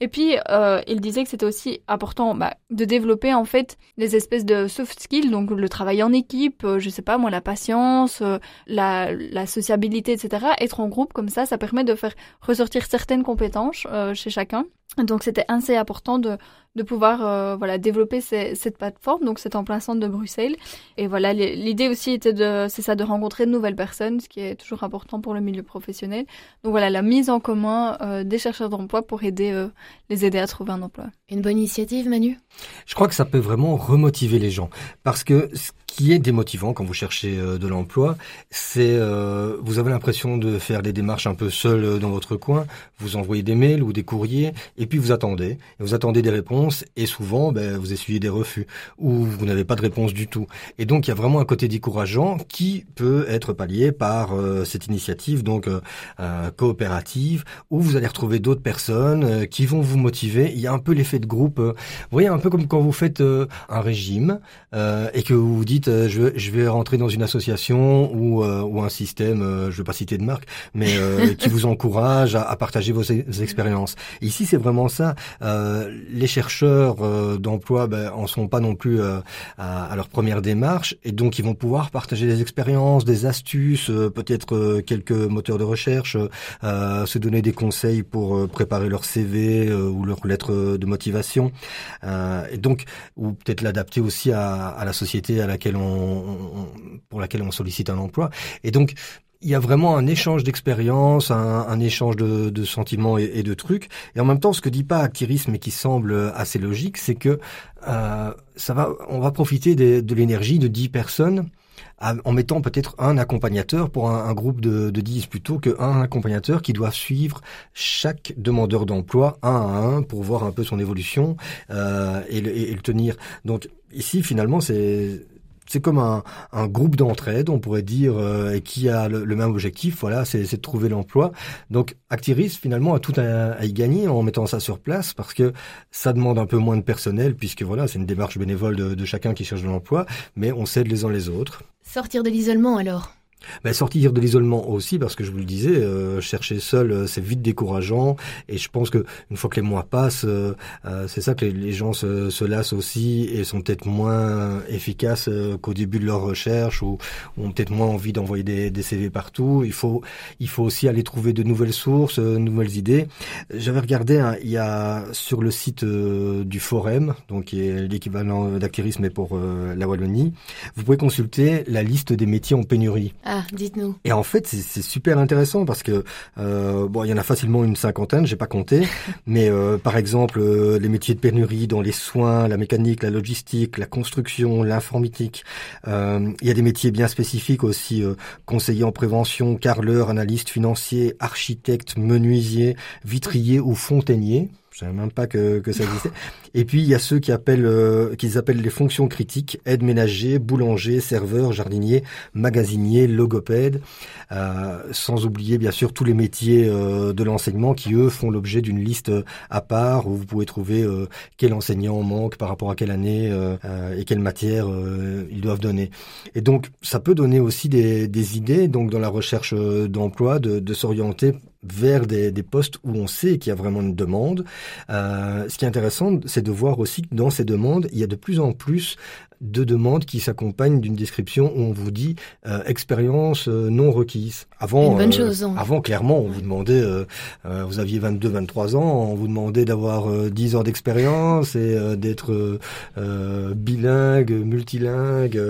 Et puis, euh, il disait que c'était aussi important bah, de développer en fait les espèces de soft skills, donc le travail en équipe, euh, je sais pas moi, la patience, euh, la, la sociabilité, etc. Être en groupe comme ça, ça permet de faire ressortir certaines compétences chez chacun Donc c'était assez important de, de pouvoir euh, voilà développer cette plateforme, donc cet emplacement de Bruxelles. Et voilà, l'idée aussi était de c'est ça de rencontrer de nouvelles personnes, ce qui est toujours important pour le milieu professionnel. Donc voilà, la mise en commun euh, des chercheurs d'emploi pour aider euh, les aider à trouver un emploi. Une bonne initiative, Manu? Je crois que ça peut vraiment remotiver les gens parce que qui est démotivant quand vous cherchez euh, de l'emploi, c'est euh, vous avez l'impression de faire des démarches un peu seul euh, dans votre coin, vous envoyez des mails ou des courriers et puis vous attendez, vous attendez des réponses et souvent ben, vous essuyez des refus ou vous n'avez pas de réponse du tout. Et donc il y a vraiment un côté décourageant qui peut être pallié par cette initiative donc coopérative où vous allez retrouver d'autres personnes qui vont vous motiver. Il y a un peu l'effet de groupe. vous voyez un peu comme quand vous faites un régime et que vous vous dites euh, je, je, vais rentrer dans une association ou, euh, ou un système, euh, je vais pas citer de marque, mais qui vous encourage à, à partager vos, expériences. ici, c'est vraiment ça. les chercheurs d'emploi ben, en sont pas non plus à, à, leur première démarche, et donc ils vont pouvoir partager des expériences, des astuces, peut-être quelques moteurs de recherche, se donner des conseils pour préparer leur CV ou leur lettre de motivation, et donc ou peut-être l'adapter aussi à, à la société à laquelle pour laquelle on sollicite un emploi. Et donc, il y a vraiment un échange d'expériences, un, échange de, sentiments et, de trucs. Et en même temps, ce que dit pas Actirisme et qui semble assez logique, c'est que euh, ça va, on va profiter de, l'énergie de 10 personnes en mettant peut-être un accompagnateur pour un, groupe de, de 10 plutôt qu'un accompagnateur qui doit suivre chaque demandeur d'emploi un à un pour voir un peu son évolution euh, et, et, le, tenir. Donc ici, finalement, c'est c'est comme un, un groupe d'entraide, on pourrait dire, euh, et qui a le, même objectif. Voilà, c'est de trouver l'emploi. Donc, Actiris finalement a tout à, y gagner en mettant ça sur place parce que ça demande un peu moins de personnel puisque voilà, c'est une démarche bénévole de chacun qui cherche de l'emploi, mais on s'aide les uns les autres. Sortir de l'isolement alors? Ben, sortir de l'isolement aussi, parce que je vous le disais, euh, chercher seul, euh, c'est vite décourageant. Et je pense que une fois que les mois passent, euh, c'est ça que les, gens se, se, lassent aussi et sont peut-être moins efficaces qu'au début de leur recherche ou, ont peut-être moins envie d'envoyer des, des, CV partout. Il faut, il faut aussi aller trouver de nouvelles sources, de nouvelles idées. J'avais regardé, hein, il y a sur le site du Forum, donc qui est l'équivalent d'activisme mais pour la Wallonie, vous pouvez consulter la liste des métiers en pénurie. Ah, dites-nous. Et en fait, c'est super intéressant parce que euh, bon, il y en a facilement une cinquantaine, j'ai pas compté, mais euh, par exemple euh, les métiers de pénurie dans les soins, la mécanique, la logistique, la construction, l'informatique. il y a des métiers bien spécifiques aussi, conseiller en prévention, carreleur, analyste financier, architecte, menuisier, vitrier ou fontainier. Je savais même pas que, ça existait. Et puis il y a ceux qui appellent euh, qu'ils appellent les fonctions critiques aide ménager, boulanger, serveur, jardinier, magasinier, logopède, euh, sans oublier bien sûr tous les métiers euh, de l'enseignement qui eux font l'objet d'une liste à part où vous pouvez trouver quel enseignant manque par rapport à quelle année et quelle matière ils doivent donner. Et donc ça peut donner aussi des, des idées donc dans la recherche d'emploi de, de s'orienter vers des, des, postes où on sait qu'il y a vraiment une demande. Euh, ce qui est intéressant, c'est de voir aussi que dans ces demandes, il y a de plus en plus de demandes qui s'accompagnent d'une description où on vous dit euh, expérience euh, non requise. Avant, Une bonne chose, hein. avant clairement, on vous demandait, vous aviez 22, 23 ans, on vous demandait d'avoir 10 ans d'expérience et d'être bilingue, multilingue.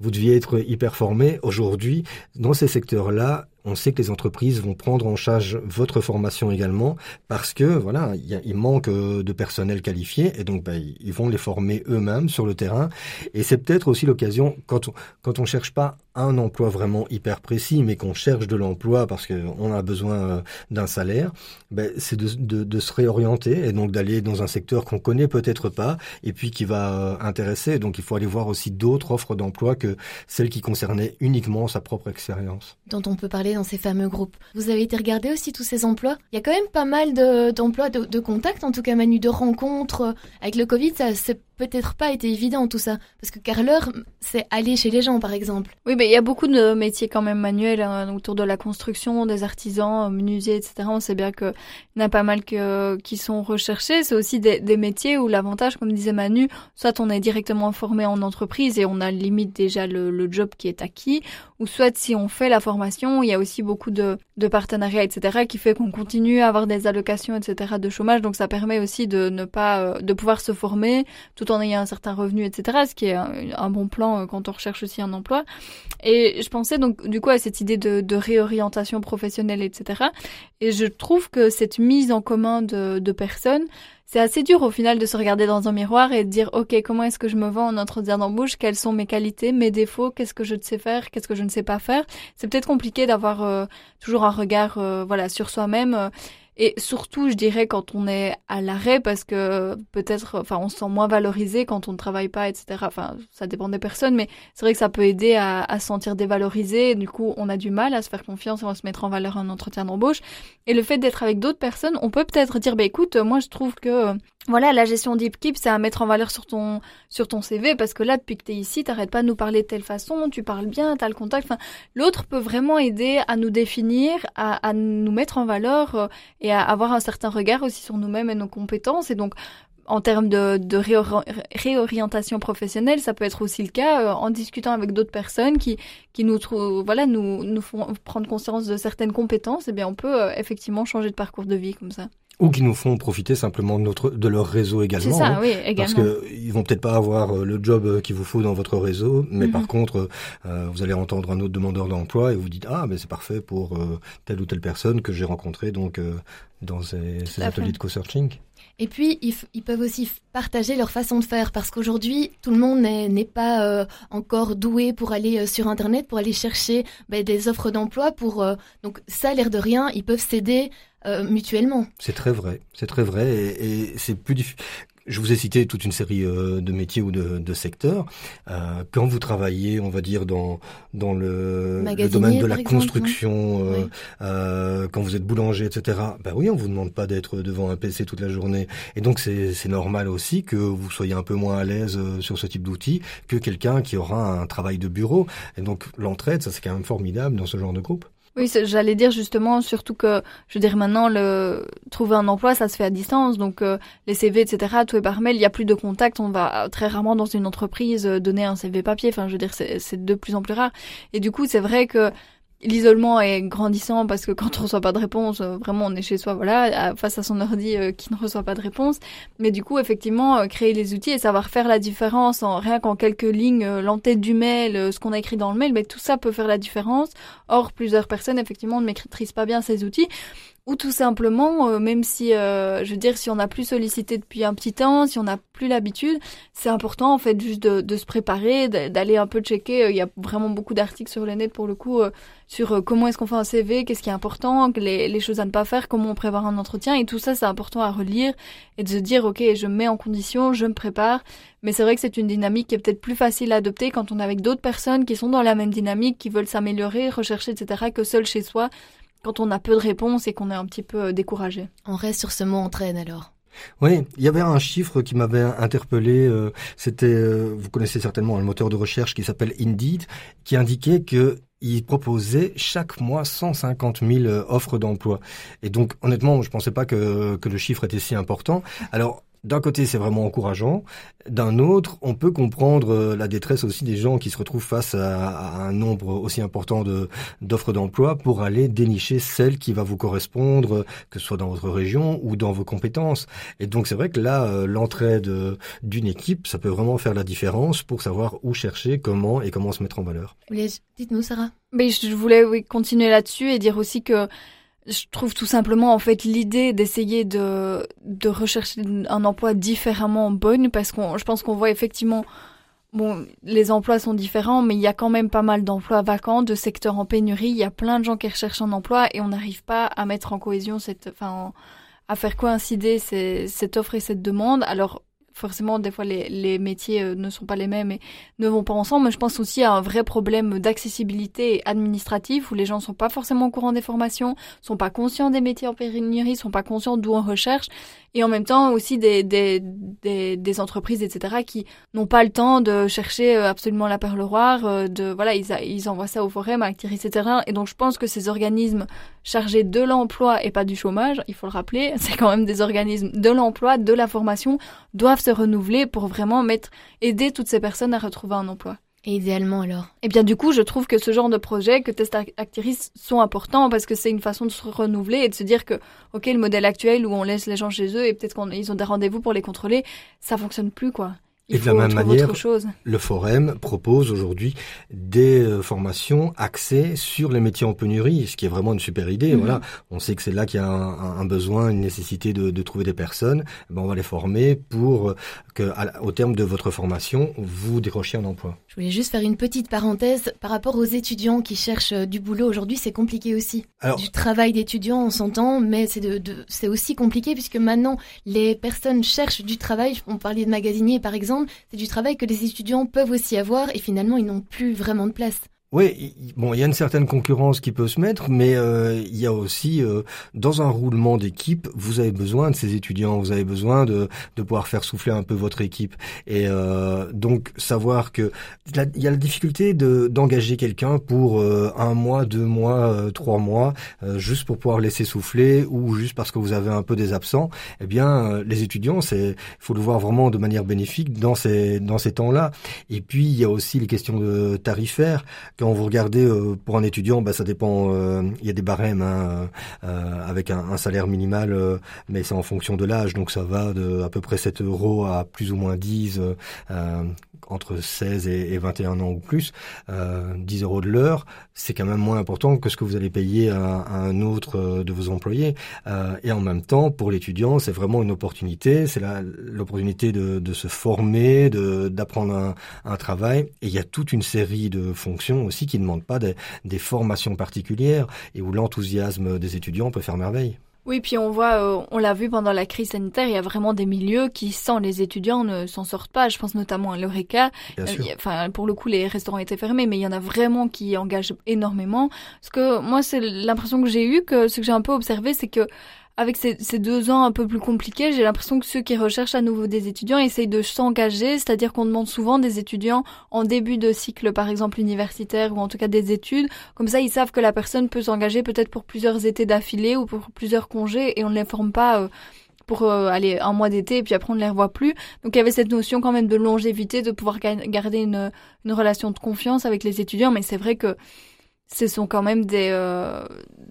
vous deviez être hyper formé. Aujourd'hui, dans ces secteurs-là, on sait que les entreprises vont prendre en charge votre formation également parce que voilà, il, manque euh, de personnel qualifié et donc ben, ils vont les former eux-mêmes sur le terrain. Et c'est peut-être aussi l'occasion quand on, quand on cherche pas un emploi vraiment hyper précis, mais qu'on cherche de l'emploi parce qu'on a besoin euh, d'un salaire, ben, c'est de, de, de, se réorienter et donc d'aller dans un secteur qu'on connaît peut-être pas et puis qui va euh, intéresser. Donc il faut aller voir aussi d'autres offres d'emploi que celles qui concernaient uniquement sa propre expérience. Dont on peut parler dans ces fameux groupes. Vous avez été regarder aussi tous ces emplois? Il y a quand même pas mal d'emplois de, de, de contact, en tout cas Manu, de rencontres. Avec le Covid, ça c'est peut-être pas été évident tout ça. Parce que carreleur, c'est aller chez les gens, par exemple. Oui, il y a beaucoup de métiers quand même manuels hein, autour de la construction, des artisans, menuisiers, etc. On sait bien qu'il y en a pas mal qui sont recherchés. C'est aussi des, métiers où l'avantage, comme disait Manu, soit on est directement formé en entreprise et on a limite déjà le, job qui est acquis, ou soit si on fait la formation, il y a aussi beaucoup de, de partenariats, etc., qui fait qu'on continue à avoir des allocations, etc., de chômage. Donc ça permet aussi de ne pas, euh, de pouvoir se former tout en ayant un certain revenu, etc., ce qui est un, bon plan euh, quand on recherche aussi un emploi. Et je pensais donc du coup à cette idée de, de réorientation professionnelle, etc. Et je trouve que cette mise en commun de, de personnes c'est assez dur au final de se regarder dans un miroir et de dire ok comment est-ce que je me vends en entretien d'embauche, quels sont mes qualités, mes défauts, qu'est-ce que je sais faire, qu'est-ce que je ne sais pas faire? C'est peut-être compliqué d'avoir euh, toujours un regard euh, voilà sur soi-même. Euh, et surtout, je dirais quand on est à l'arrêt, parce que peut-être, enfin, on se sent moins valorisé quand on ne travaille pas, etc. Enfin, ça dépend des personnes, mais c'est vrai que ça peut aider à, à se sentir dévalorisé. du coup, on a du mal à se faire confiance et à se mettre en valeur en entretien d'embauche. Et le fait d'être avec d'autres personnes, on peut peut-être dire, bah écoute, moi je trouve que voilà, la gestion keep c'est à mettre en valeur sur ton sur ton CV parce que là, depuis que tu es ici, t'arrêtes pas de nous parler de telle façon, tu parles bien, tu as le contact. Enfin, l'autre peut vraiment aider à nous définir, à, à nous mettre en valeur euh, et à avoir un certain regard aussi sur nous-mêmes et nos compétences. Et donc, en termes de, de réorientation professionnelle, ça peut être aussi le cas euh, en discutant avec d'autres personnes qui, qui nous, voilà, nous, nous font prendre conscience de certaines compétences. Et eh bien, on peut euh, effectivement changer de parcours de vie comme ça. Ou qui nous font profiter simplement de, notre, de leur réseau également. C'est ça, hein. oui, également. Parce qu'ils vont peut-être pas avoir euh, le job qu'il vous faut dans votre réseau, mais par mhm. contre, vous allez entendre un autre demandeur d'emploi et vous dites ah, mais c'est parfait pour telle ou telle personne que j'ai rencontrée donc dans ces, ces ateliers de co-searching. Et puis, ils, peuvent aussi partager leur façon de faire parce qu'aujourd'hui, tout le monde n'est pas euh, encore doué pour aller euh, sur Internet, pour aller chercher ben, des offres d'emploi. Pour euh, donc ça, l'air de rien, ils peuvent s'aider mutuellement. C'est très vrai, c'est très vrai, et, et c'est plus difficile. Je vous ai cité toute une série euh, de métiers ou de, de secteurs. Euh, quand vous travaillez, on va dire dans dans le, le domaine de la construction, euh, euh, quand vous êtes boulanger, etc. Ben oui, on vous demande pas d'être devant un PC toute la journée. Et donc c'est c'est normal aussi que vous soyez un peu moins à l'aise euh, sur ce type d'outils que quelqu'un qui aura un travail de bureau. Et donc l'entraide, ça c'est quand même formidable dans ce genre de groupe. Oui, j'allais dire justement, surtout que, je veux dire, maintenant, le trouver un emploi, ça se fait à distance, donc euh, les CV, etc., tout est par mail, il y a plus de contact, on va très rarement dans une entreprise euh, donner un CV papier, enfin, je veux dire, c'est de plus en plus rare. Et du coup, c'est vrai que l'isolement est grandissant parce que quand on reçoit pas de réponse, euh, vraiment on est chez soi, voilà, face à son ordi euh, qui ne reçoit pas de réponse. Mais du coup, effectivement, euh, créer les outils et savoir faire la différence en rien qu'en quelques lignes, l'entête du mail, ce qu'on a écrit dans le mail, mais tout ça peut faire la différence. Or, plusieurs personnes effectivement ne maîtrisent pas bien ces outils ou tout simplement, euh, même si, euh, je veux dire, si on n'a plus sollicité depuis un petit temps, si on n'a plus l'habitude, c'est important en fait juste de, de se préparer, d'aller un peu checker. Il y a vraiment beaucoup d'articles sur le net pour le coup euh, sur comment est-ce qu'on fait un CV, qu'est-ce qui est important, les, les, choses à ne pas faire, comment on prépare un entretien et tout ça, c'est important à relire et de se dire ok, je me mets en condition, je me prépare. Mais c'est vrai que c'est une dynamique qui est peut-être plus facile à adopter quand on est avec d'autres personnes qui sont dans la même dynamique, qui veulent s'améliorer, rechercher, etc., que seul chez soi quand on a peu de réponses et qu'on est un petit peu euh, découragé. On reste sur ce mot entraîne alors. Oui, il y avait un chiffre qui m'avait interpellé. Euh, c'était, euh, vous connaissez certainement un moteur de recherche qui s'appelle Indeed, qui indiquait que il proposait chaque mois 150 000 offres d'emploi. Et donc, honnêtement, je pensais pas que, que le chiffre était si important. Alors, d'un côté, c'est vraiment encourageant. D'un autre, on peut comprendre euh, la détresse aussi des gens qui se retrouvent face à, un nombre aussi important de d'offres d'emploi pour aller dénicher celle qui va vous correspondre, que ce soit dans votre région ou dans vos compétences. Et donc, c'est vrai que là, euh, l'entraide d'une équipe, ça peut vraiment faire la différence pour savoir où chercher, comment et comment se mettre en valeur. Dites-nous, Sarah. Mais je voulais oui, continuer là-dessus et dire aussi que je trouve tout simplement en fait l'idée d'essayer de de rechercher un emploi différemment bonne parce qu'on je pense qu'on voit effectivement bon les emplois sont différents mais il y a quand même pas mal d'emplois vacants de secteurs en pénurie. Il y a plein de gens qui recherchent un emploi et on n'arrive pas à mettre en cohésion cette enfin à faire coïncider cette offre et cette demande. Alors forcément, des fois, les, les métiers euh, ne sont pas les mêmes et ne vont pas ensemble. Je pense aussi à un vrai problème d'accessibilité administrative où les gens sont pas forcément au courant des formations, sont pas conscients des métiers en pénurie, sont pas conscients d'où on recherche. Et en même temps aussi des, des, des, des entreprises, etc., qui n'ont pas le temps de chercher euh, absolument la perle rare, euh, de, voilà, ils, ils envoient ça au forum, à Actiris, etc. Et donc je pense que ces organismes chargés de l'emploi et pas du chômage, il faut le rappeler, c'est quand même des organismes de l'emploi, de la formation, doivent se renouveler pour vraiment mettre, aider toutes ces personnes à retrouver un emploi. Et idéalement alors eh bien du coup, je trouve que ce genre de projet, que Test Actiris sont importants parce que c'est une façon de se renouveler et de se dire que, ok, le modèle actuel où on laisse les gens chez eux et peut-être qu'ils ont des rendez-vous pour les contrôler, ça fonctionne plus quoi et de la même manière, le Forum propose aujourd'hui des euh, formations axées sur les métiers en pénurie, ce qui est vraiment une super idée. Mhm. Voilà, on sait que c'est là qu'il y a un, un, besoin, une nécessité de, de trouver des personnes. Ben, on va les former pour euh, que, au terme de votre formation, vous décrochiez un emploi. Je voulais juste faire une petite parenthèse par rapport aux étudiants qui cherchent euh, du boulot aujourd'hui. C'est compliqué aussi. Alors, du travail d'étudiant, on s'entend, mais c'est de, de c'est aussi compliqué puisque maintenant les personnes cherchent du travail. On parlait de magasinier par exemple c'est du travail que les étudiants peuvent aussi avoir et finalement ils n'ont plus vraiment de place. Oui, bon, il y a une certaine concurrence qui peut se mettre, mais euh, il y a aussi, euh, dans un roulement d'équipe, vous avez besoin de ces étudiants, vous avez besoin de, de pouvoir faire souffler un peu votre équipe. Et euh, donc, savoir que il y a la difficulté de d'engager quelqu'un pour un mois, deux mois, trois mois, juste pour pouvoir laisser souffler ou juste parce que vous avez un peu des absents. Eh bien, les étudiants, c'est, faut le voir vraiment de manière bénéfique dans ces dans ces temps-là. Et puis, il y a aussi les questions de tarifaires vous regardez euh, pour un étudiant, bah, ça dépend. Euh, il y a des barèmes hein, euh, avec un, salaire minimal, mais c'est en fonction de l'âge, donc ça va de à peu près 7 euros à plus ou moins 10 entre 16 et, 21 ans ou plus, euh, 10 euros de l'heure, c'est quand même moins important que ce que vous allez payer à, un autre de vos employés. Et en même temps, pour l'étudiant, c'est vraiment une opportunité, c'est l'opportunité de, se former, d'apprendre un, un, travail. Et il y a toute une série de fonctions qui ne demandent pas des, des formations particulières et où l'enthousiasme des étudiants peut faire merveille. Oui, puis on voit, euh, on l'a vu pendant la crise sanitaire, il y a vraiment des milieux qui, sans les étudiants, ne s'en sortent pas. Je pense notamment à l'Oreca. Euh, enfin, pour le coup, les restaurants étaient fermés, mais il y en a vraiment qui engagent énormément. Parce que moi, c'est l'impression que j'ai eue, que ce que j'ai un peu observé, c'est que avec ces, deux ans un peu plus compliqués, j'ai l'impression que ceux qui recherchent à nouveau des étudiants essayent de s'engager, c'est-à-dire qu'on demande souvent des étudiants en début de cycle, par exemple universitaire ou en tout cas des études. Comme ça, ils savent que la personne peut s'engager peut-être pour plusieurs étés d'affilée ou pour plusieurs congés et on ne les forme pas. Euh, pour euh, aller un mois d'été et puis après on ne les revoit plus. Donc il y avait cette notion quand même de longévité, de pouvoir garder une relation de confiance avec les étudiants, mais c'est vrai que ce sont quand même des, euh,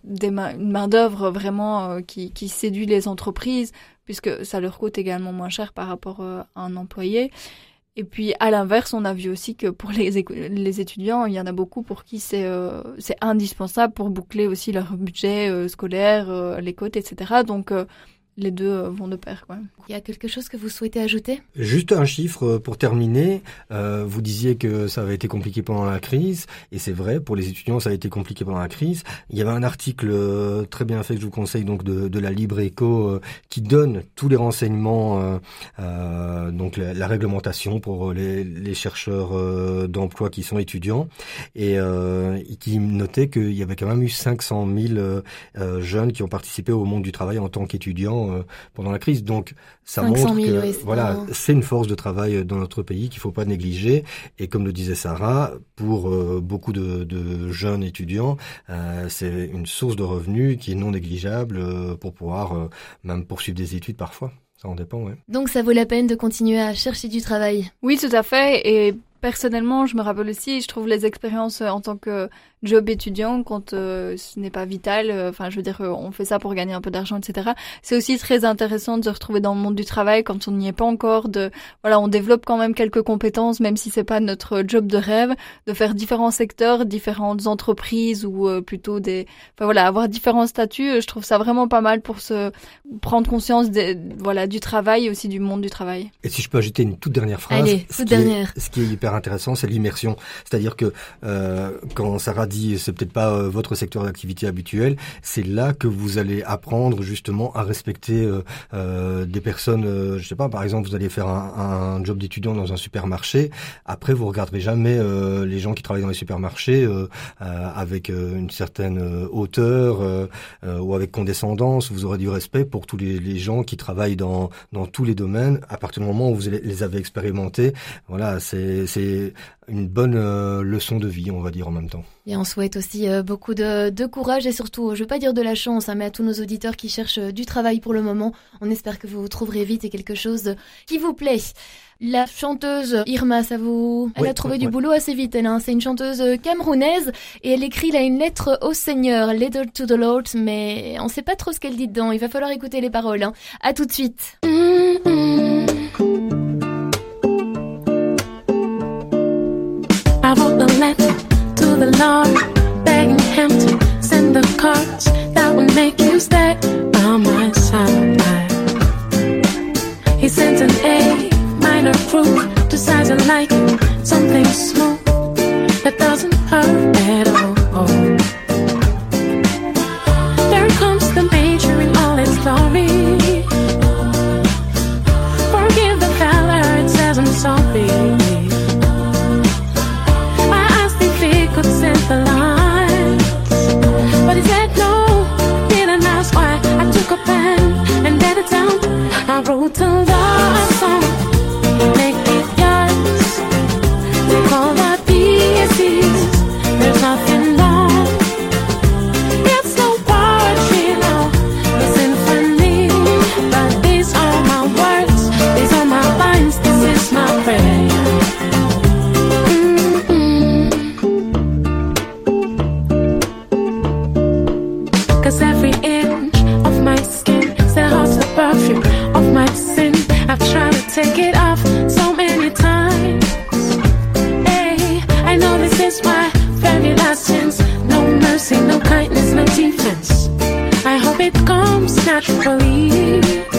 des une main d'œuvre vraiment euh, qui, qui séduit les entreprises puisque ça leur coûte également moins cher par rapport euh, à un employé. Et puis à l'inverse, on a vu aussi que pour les, les étudiants, il y en a beaucoup pour qui c'est euh, indispensable pour boucler aussi leur budget scolaire, les côtes, etc. Donc les deux euh, vont de pair. Quoi. Il y a quelque chose que vous souhaitez ajouter? Juste un chiffre euh, pour terminer. Euh, vous disiez que ça avait été compliqué pendant la crise, et c'est vrai, pour les étudiants, ça a été compliqué pendant la crise. Il y avait un article très bien fait que je vous conseille donc de, de la Libre Eco qui donne tous les renseignements, euh, donc la, réglementation pour les, les chercheurs d'emploi qui sont étudiants, et, et qui notait qu'il y avait quand même eu 500 000 jeunes qui ont participé au monde du travail en tant qu'étudiants euh, pendant la crise. Donc ça montre que voilà, c'est une force de travail dans notre pays qu'il faut pas négliger. Et comme le disait Sarah, pour euh, beaucoup de, de, jeunes étudiants, euh, c'est une source de revenus qui est non négligeable pour pouvoir même poursuivre des études parfois. Ça en dépend, ouais. Donc ça vaut la peine de continuer à chercher du travail. Oui, tout à fait. Et personnellement, je me rappelle aussi, je trouve les expériences en tant que job étudiant quand euh, ce n'est pas vital. Euh, enfin, je veux dire, on fait ça pour gagner un peu d'argent, etc. C'est aussi très intéressant de se retrouver dans le monde du travail quand on n'y est pas encore. De voilà, on développe quand même quelques compétences, même si c'est pas notre job de rêve, de faire différents secteurs, différentes entreprises ou euh, plutôt des, enfin voilà, avoir différents statuts. Je trouve ça vraiment pas mal pour se prendre conscience des, voilà du travail et aussi du monde du travail. Et si je peux ajouter une toute dernière phrase, Allez, toute ce dernière. Qui est, ce qui est hyper hyper intéressant, c'est l'immersion. C'est-à-dire que euh, quand Sarah c'est peut-être pas euh, votre secteur d'activité habituel, c'est là que vous allez apprendre justement à respecter euh, des personnes. je sais pas, par exemple, vous allez faire un, job d'étudiant dans un supermarché. Après, vous regarderez jamais les gens qui travaillent dans les supermarchés avec une certaine hauteur ou avec condescendance. Vous aurez du respect pour tous les, les gens qui travaillent dans dans tous les domaines. À partir du moment où vous les avez expérimentés, voilà, c'est une bonne euh, leçon de vie, on va dire en même temps. Et on souhaite aussi euh, beaucoup de, de, courage et surtout, je veux pas dire de la chance, hein, mais à tous nos auditeurs qui cherchent euh, du travail pour le moment, on espère que vous trouverez vite et quelque chose qui vous plaît. La chanteuse Irma, ça vous, elle a trouvé du boulot assez vite. Elle, hein. c'est une chanteuse camerounaise et elle écrit là une lettre au Seigneur, Letter to the Lord, mais on sait pas trop ce qu'elle dit dedans. Il va falloir écouter les paroles. Hein. À tout de suite. I to begging him to send the cards that would make you stay by my side. He sent an A minor proof to size it like something smooth that doesn't hurt at all. much relief.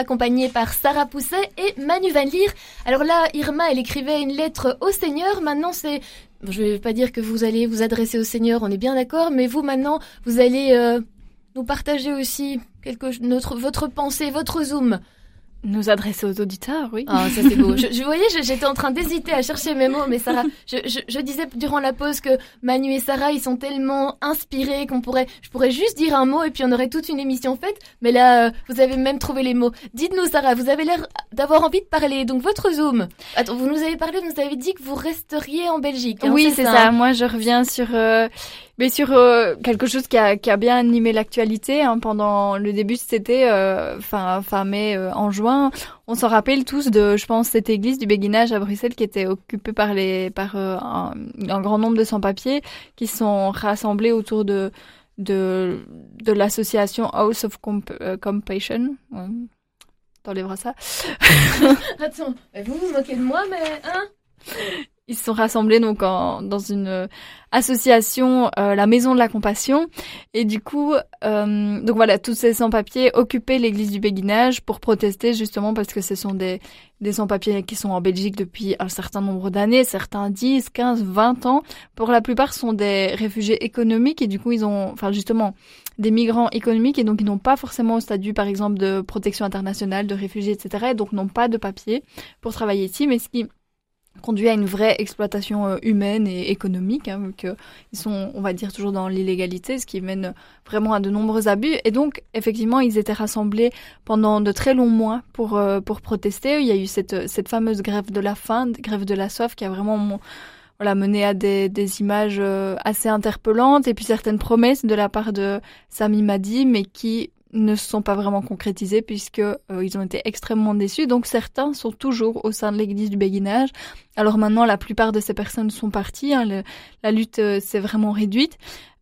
Accompagnée par Sarah Pousset et Manu Van Leer. Alors là, Irma, elle écrivait une lettre au Seigneur. Maintenant, c'est, je vais pas dire que vous allez vous adresser au Seigneur, on est bien d'accord, mais vous maintenant, vous allez euh, nous partager aussi quelque notre votre pensée, votre zoom nous adresser aux auditeurs, oui. Ah, ça c'est beau. Je, je voyais, j'étais en train d'hésiter à chercher mes mots, mais Sarah, je, je, je, disais durant la pause que Manu et Sarah, ils sont tellement inspirés qu'on pourrait, je pourrais juste dire un mot et puis on aurait toute une émission faite. Mais là, euh, vous avez même trouvé les mots. Dites-nous, Sarah, vous avez l'air d'avoir envie de parler. Donc votre Zoom. Attends, vous nous avez parlé, vous nous avez dit que vous resteriez en Belgique. Hein, oui, c'est ça. Moi, je reviens sur. Euh, mais sur euh, quelque chose qui a, bien animé l'actualité hein, pendant le début c'était euh, fin, fin mai euh, en juin on s'en rappelle tous de je pense cette église du béguinage à Bruxelles qui était occupée par les par un, grand nombre de sans-papiers qui sont rassemblés autour de de de l'association House of Compassion ouais. t'enlèveras ça attends vous vous moquez de moi mais hein? Ils se sont rassemblés donc en, dans une euh, association, euh, la Maison de la Compassion, et du coup, euh, donc voilà, tous ces sans-papiers occupaient l'église du Béguinage pour protester justement parce que ce sont des, des sans-papiers qui sont en Belgique depuis un certain nombre d'années, certains 10, 15, 20 ans. Pour la plupart, sont des réfugiés économiques et du coup, ils ont, enfin justement, des migrants économiques et donc ils n'ont pas forcément au statut, par exemple, de protection internationale, de réfugiés, etc. et donc n'ont pas de papier pour travailler ici, mais ce qui conduit à une vraie exploitation euh, humaine et économique, hein, vu sont, on va dire, toujours dans l'illégalité, ce qui mène vraiment à de nombreux abus. Et donc, effectivement, ils étaient rassemblés pendant de très longs mois pour, euh, pour protester. Il y a eu cette, cette fameuse grève de la faim, grève de la soif, qui a vraiment voilà, mené à des, des images euh, assez interpellantes et puis certaines promesses de la part de Sami Madi, mais qui ne se sont pas vraiment concrétisés puisque euh, ils ont été extrêmement déçus. Donc certains sont toujours au sein de l'église du béguinage. Alors maintenant, la plupart de ces personnes sont parties. Hein, la lutte euh, s'est vraiment réduite.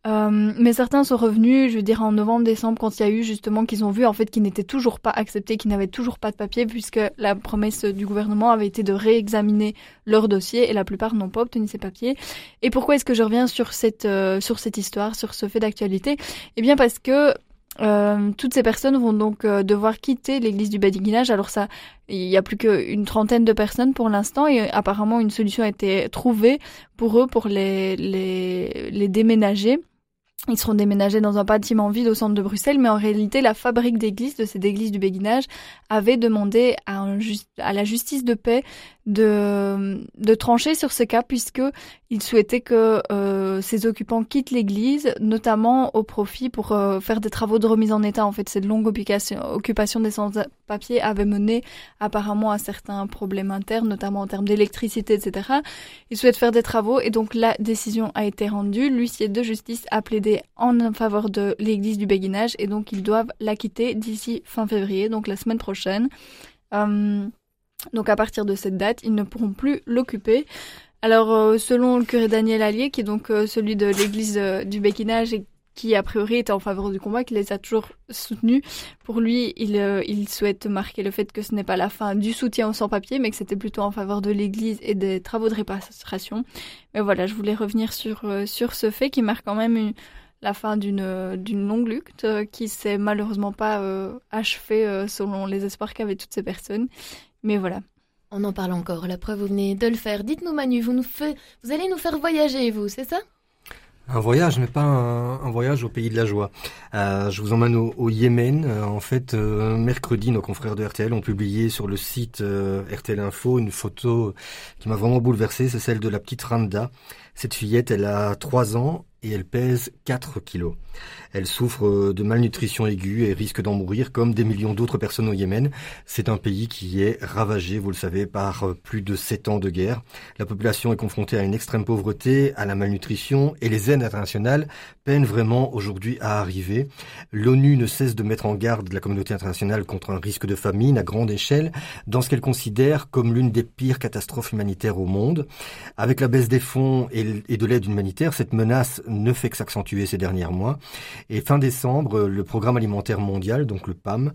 Euh, mais certains sont revenus, je veux dire, en novembre, décembre, quand il y a eu justement qu'ils ont vu en fait qu'ils n'étaient toujours pas acceptés, qu'ils n'avaient toujours pas de papier, puisque la promesse du gouvernement avait été de réexaminer leur dossier et la plupart n'ont pas obtenu ces papiers. Et pourquoi est-ce que je reviens sur cette sur cette histoire, sur ce fait d'actualité? Eh bien parce que euh, toutes ces personnes vont donc euh, devoir quitter l'église du béguinage. Alors ça, il y a plus qu'une trentaine de personnes pour l'instant et apparemment une solution a été trouvée pour eux pour les, les, déménager. Ils seront déménagés dans un bâtiment vide au centre de Bruxelles, mais en réalité, la fabrique d'églises de cette église du béguinage avait demandé à la justice de paix de, de trancher sur ce cas puisque il souhaitait que euh, ces occupants quittent l'église, notamment au profit pour euh, faire des travaux de remise en état. En fait, cette longue occupation, occupation des sans-papiers avait mené apparemment à certains problèmes internes, notamment en termes d'électricité, etc. Il souhaite faire des travaux et donc la décision a été rendue. L'huissier de justice a plaidé en faveur de l'église du béguinage et donc ils doivent la quitter d'ici fin février, donc la semaine prochaine. Euh, donc à partir de cette date, ils ne pourront plus l'occuper. Alors euh, selon le curé Daniel Allier, qui est donc euh, celui de l'église euh, du Béquinage et qui a priori était en faveur du combat, qui les a toujours soutenus, pour lui, il, souhaite marquer le fait que ce n'est pas la fin du soutien aux sans-papiers, mais que c'était plutôt en faveur de l'église et des travaux de réparation. Mais voilà, je voulais revenir sur, sur ce fait qui marque quand même la fin d'une d'une longue lutte qui s'est malheureusement pas achevée selon les espoirs qu'avaient toutes ces personnes mais voilà. On en parle encore, la preuve, vous venez de le faire. Dites-nous Manu, vous, nous fait... vous allez nous faire voyager, vous, c'est ça? Un voyage, mais pas un, voyage au pays de la joie. Euh, je vous emmène au, Yémen. Euh, en fait, euh, mercredi, nos confrères de RTL ont publié sur le site RTL Info une photo qui m'a vraiment bouleversé. C'est celle de la petite Randa. Cette fillette, elle a 3 ans et elle pèse 4 kilos. Elle souffre euh, de malnutrition aiguë et risque d'en mourir comme des millions d'autres personnes au Yémen. C'est un pays qui est ravagé, vous le savez, par euh, plus de 7 ans de guerre. La population est confrontée à une extrême pauvreté, à la malnutrition et les aides internationales peinent vraiment aujourd'hui à arriver. L'ONU ne cesse de mettre en garde la communauté internationale contre un risque de famine à grande échelle dans ce qu'elle considère comme l'une des pires catastrophes humanitaires au monde. Avec la baisse des fonds et de l'aide humanitaire, cette menace ne fait que s'accentuer ces derniers mois. Et fin décembre, le Programme alimentaire mondial, donc le PAM,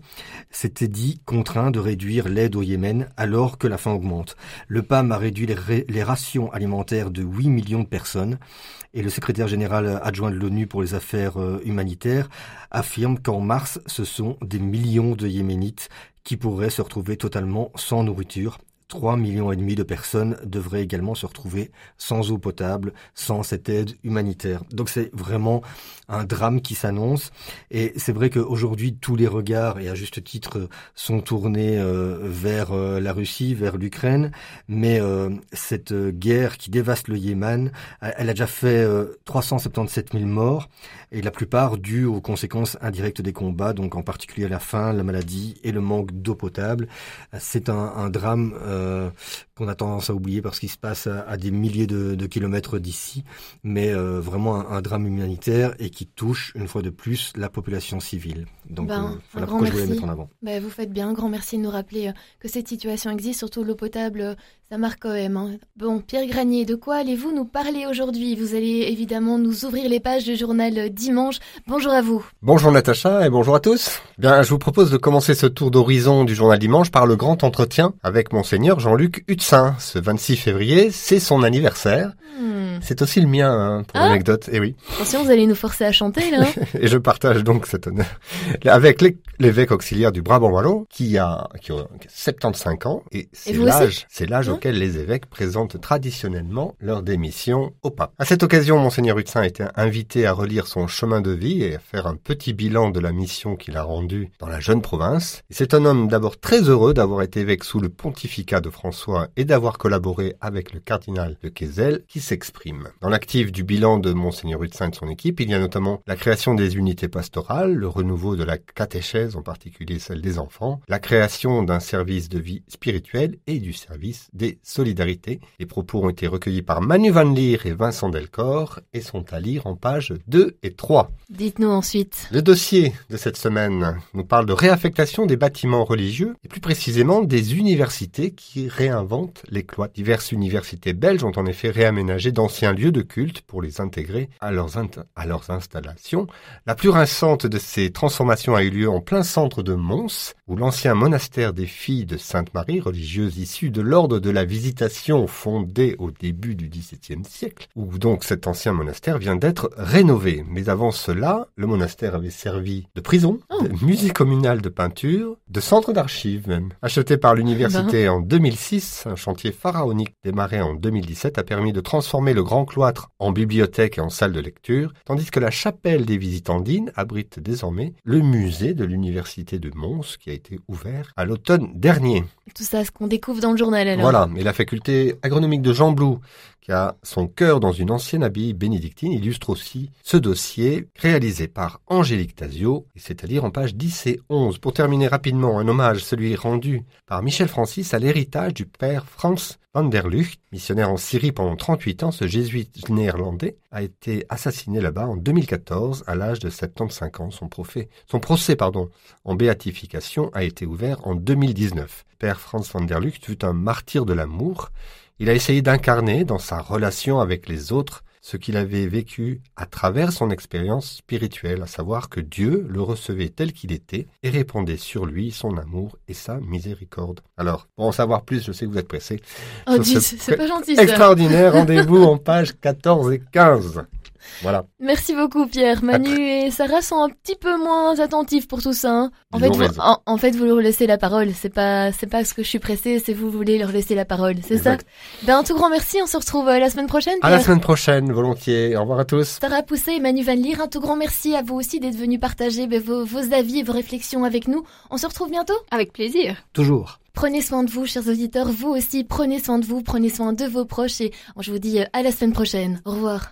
s'était dit contraint de réduire l'aide au Yémen alors que la faim augmente. Le PAM a réduit les, rations alimentaires de 8 millions de personnes et le secrétaire général adjoint de l'ONU pour les affaires euh, humanitaires affirme qu'en mars, ce sont des millions de Yéménites qui pourraient se retrouver totalement sans nourriture 3 millions et demi de personnes devraient également se retrouver sans eau potable, sans cette aide humanitaire. Donc c'est vraiment un drame qui s'annonce. Et c'est vrai qu'aujourd'hui, tous les regards, et à juste titre, sont tournés euh, vers euh, la Russie, vers l'Ukraine. Mais euh, cette guerre qui dévaste le Yémen, elle a déjà fait 377 000 morts, et la plupart dues aux conséquences indirectes des combats, donc en particulier la faim, la maladie et le manque d'eau potable. C'est un, un drame qu'on a tendance à oublier parce qu'il se passe à, des milliers de, kilomètres d'ici, mais euh, vraiment un, drame humanitaire et qui touche une fois de plus la population civile. Donc ben, euh, voilà pourquoi je voulais mettre en avant. Ben, vous faites bien, un grand merci de nous rappeler que cette situation existe, surtout l'eau potable, ça marque quand même. Hein. Bon, Pierre Granier, de quoi allez-vous nous parler aujourd'hui? Vous allez évidemment nous ouvrir les pages du journal dimanche. Bonjour à vous. Bonjour Natacha et bonjour à tous. Bien, je vous propose de commencer ce tour d'horizon du journal dimanche par le grand entretien avec monseigneur Jean-Luc Hutz Rutsin, ce 26 février, c'est son anniversaire. Hmm. C'est aussi le mien, hein, pour Ah. l'anecdote. Et oui. Attention, vous allez nous forcer à chanter là. hein. Et je partage donc cet honneur avec l'é- l'évêque auxiliaire du Brabant Wallon, qui a, qui a 75 ans. Et c'est l'âge, c'est l'âge Hein auquel les évêques présentent traditionnellement leur démission au pape. À cette occasion, Monseigneur Rutsin a été invité à relire son chemin de vie et à faire un petit bilan de la mission qu'il a rendue dans la jeune province. C'est un homme d'abord très heureux d'avoir été évêque sous le pontificat de François et d'avoir collaboré avec le cardinal de Quézel qui s'exprime. Dans l'actif du bilan de Monseigneur Rutsin et de son équipe, il y a notamment la création des unités pastorales, le renouveau de la catéchèse, en particulier celle des enfants, la création d'un service de vie spirituelle et du service des solidarités. Les propos ont été recueillis par Manu Van Leer et Vincent Delcor et sont à lire en pages 2 et 3. Dites-nous ensuite. Le dossier de cette semaine nous parle de réaffectation des bâtiments religieux et plus précisément des universités qui réinventent les cloîtres. Diverses universités belges ont en effet réaménagé d'anciens lieux de culte pour les intégrer à leurs, int- à leurs installations. La plus récente de ces transformations a eu lieu en plein centre de Mons, où l'ancien monastère des filles de Sainte-Marie, religieuse issue de l'ordre de la visitation fondé au début du XVIIe siècle, où donc cet ancien monastère vient d'être rénové. Mais avant cela, le monastère avait servi de prison, Oh. de musée communal de peinture, de centre d'archives même. Acheté par l'université en 2006, un chantier pharaonique démarré en 2017 a permis de transformer le grand cloître en bibliothèque et en salle de lecture, tandis que la chapelle des visitandines abrite désormais le musée de l'université de Mons qui a été ouvert à l'automne dernier. Tout ça, ce qu'on découvre dans le journal alors. Voilà, et la faculté agronomique de Jean Blou, son cœur dans une ancienne abbaye bénédictine, illustre aussi ce dossier réalisé par Angélique Tazio, et c'est à dire en pages 10 et 11. Pour terminer rapidement, un hommage, celui rendu par Michel Francis à l'héritage du père Franz van der Lucht, missionnaire en Syrie pendant 38 ans, ce jésuite néerlandais a été assassiné là-bas en 2014 à l'âge de 75 ans. Son, son procès pardon, en béatification a été ouvert en 2019. Père Franz van der Lucht fut un martyr de l'amour. Il a essayé d'incarner dans sa relation avec les autres ce qu'il avait vécu à travers son expérience spirituelle, à savoir que Dieu le recevait tel qu'il était et répandait sur lui son amour et sa miséricorde. Alors, pour en savoir plus, je sais que vous êtes pressés. Oh, dis, ce c'est pas gentil ça. Extraordinaire, rendez-vous en pages 14 et 15. Voilà. Merci beaucoup Pierre. Manu et Sarah sont un petit peu moins attentifs pour tout ça. hein. En fait, vous, raison. en, en fait, vous leur laissez la parole. C'est pas, c'est pas ce que je suis pressée, c'est vous voulez leur laisser la parole. C'est ça? Ben un tout grand merci. On se retrouve euh, la semaine prochaine. À la Pierre. semaine prochaine, volontiers. Au revoir à tous. Sarah Pousset et Manu Van Leer, un tout grand merci à vous aussi d'être venus partager ben, vos, vos avis et vos réflexions avec nous. On se retrouve bientôt? Avec plaisir. Toujours. Prenez soin de vous, chers auditeurs. Vous aussi, prenez soin de vous, prenez soin de vos proches et je vous dis euh, à la semaine prochaine. Au revoir.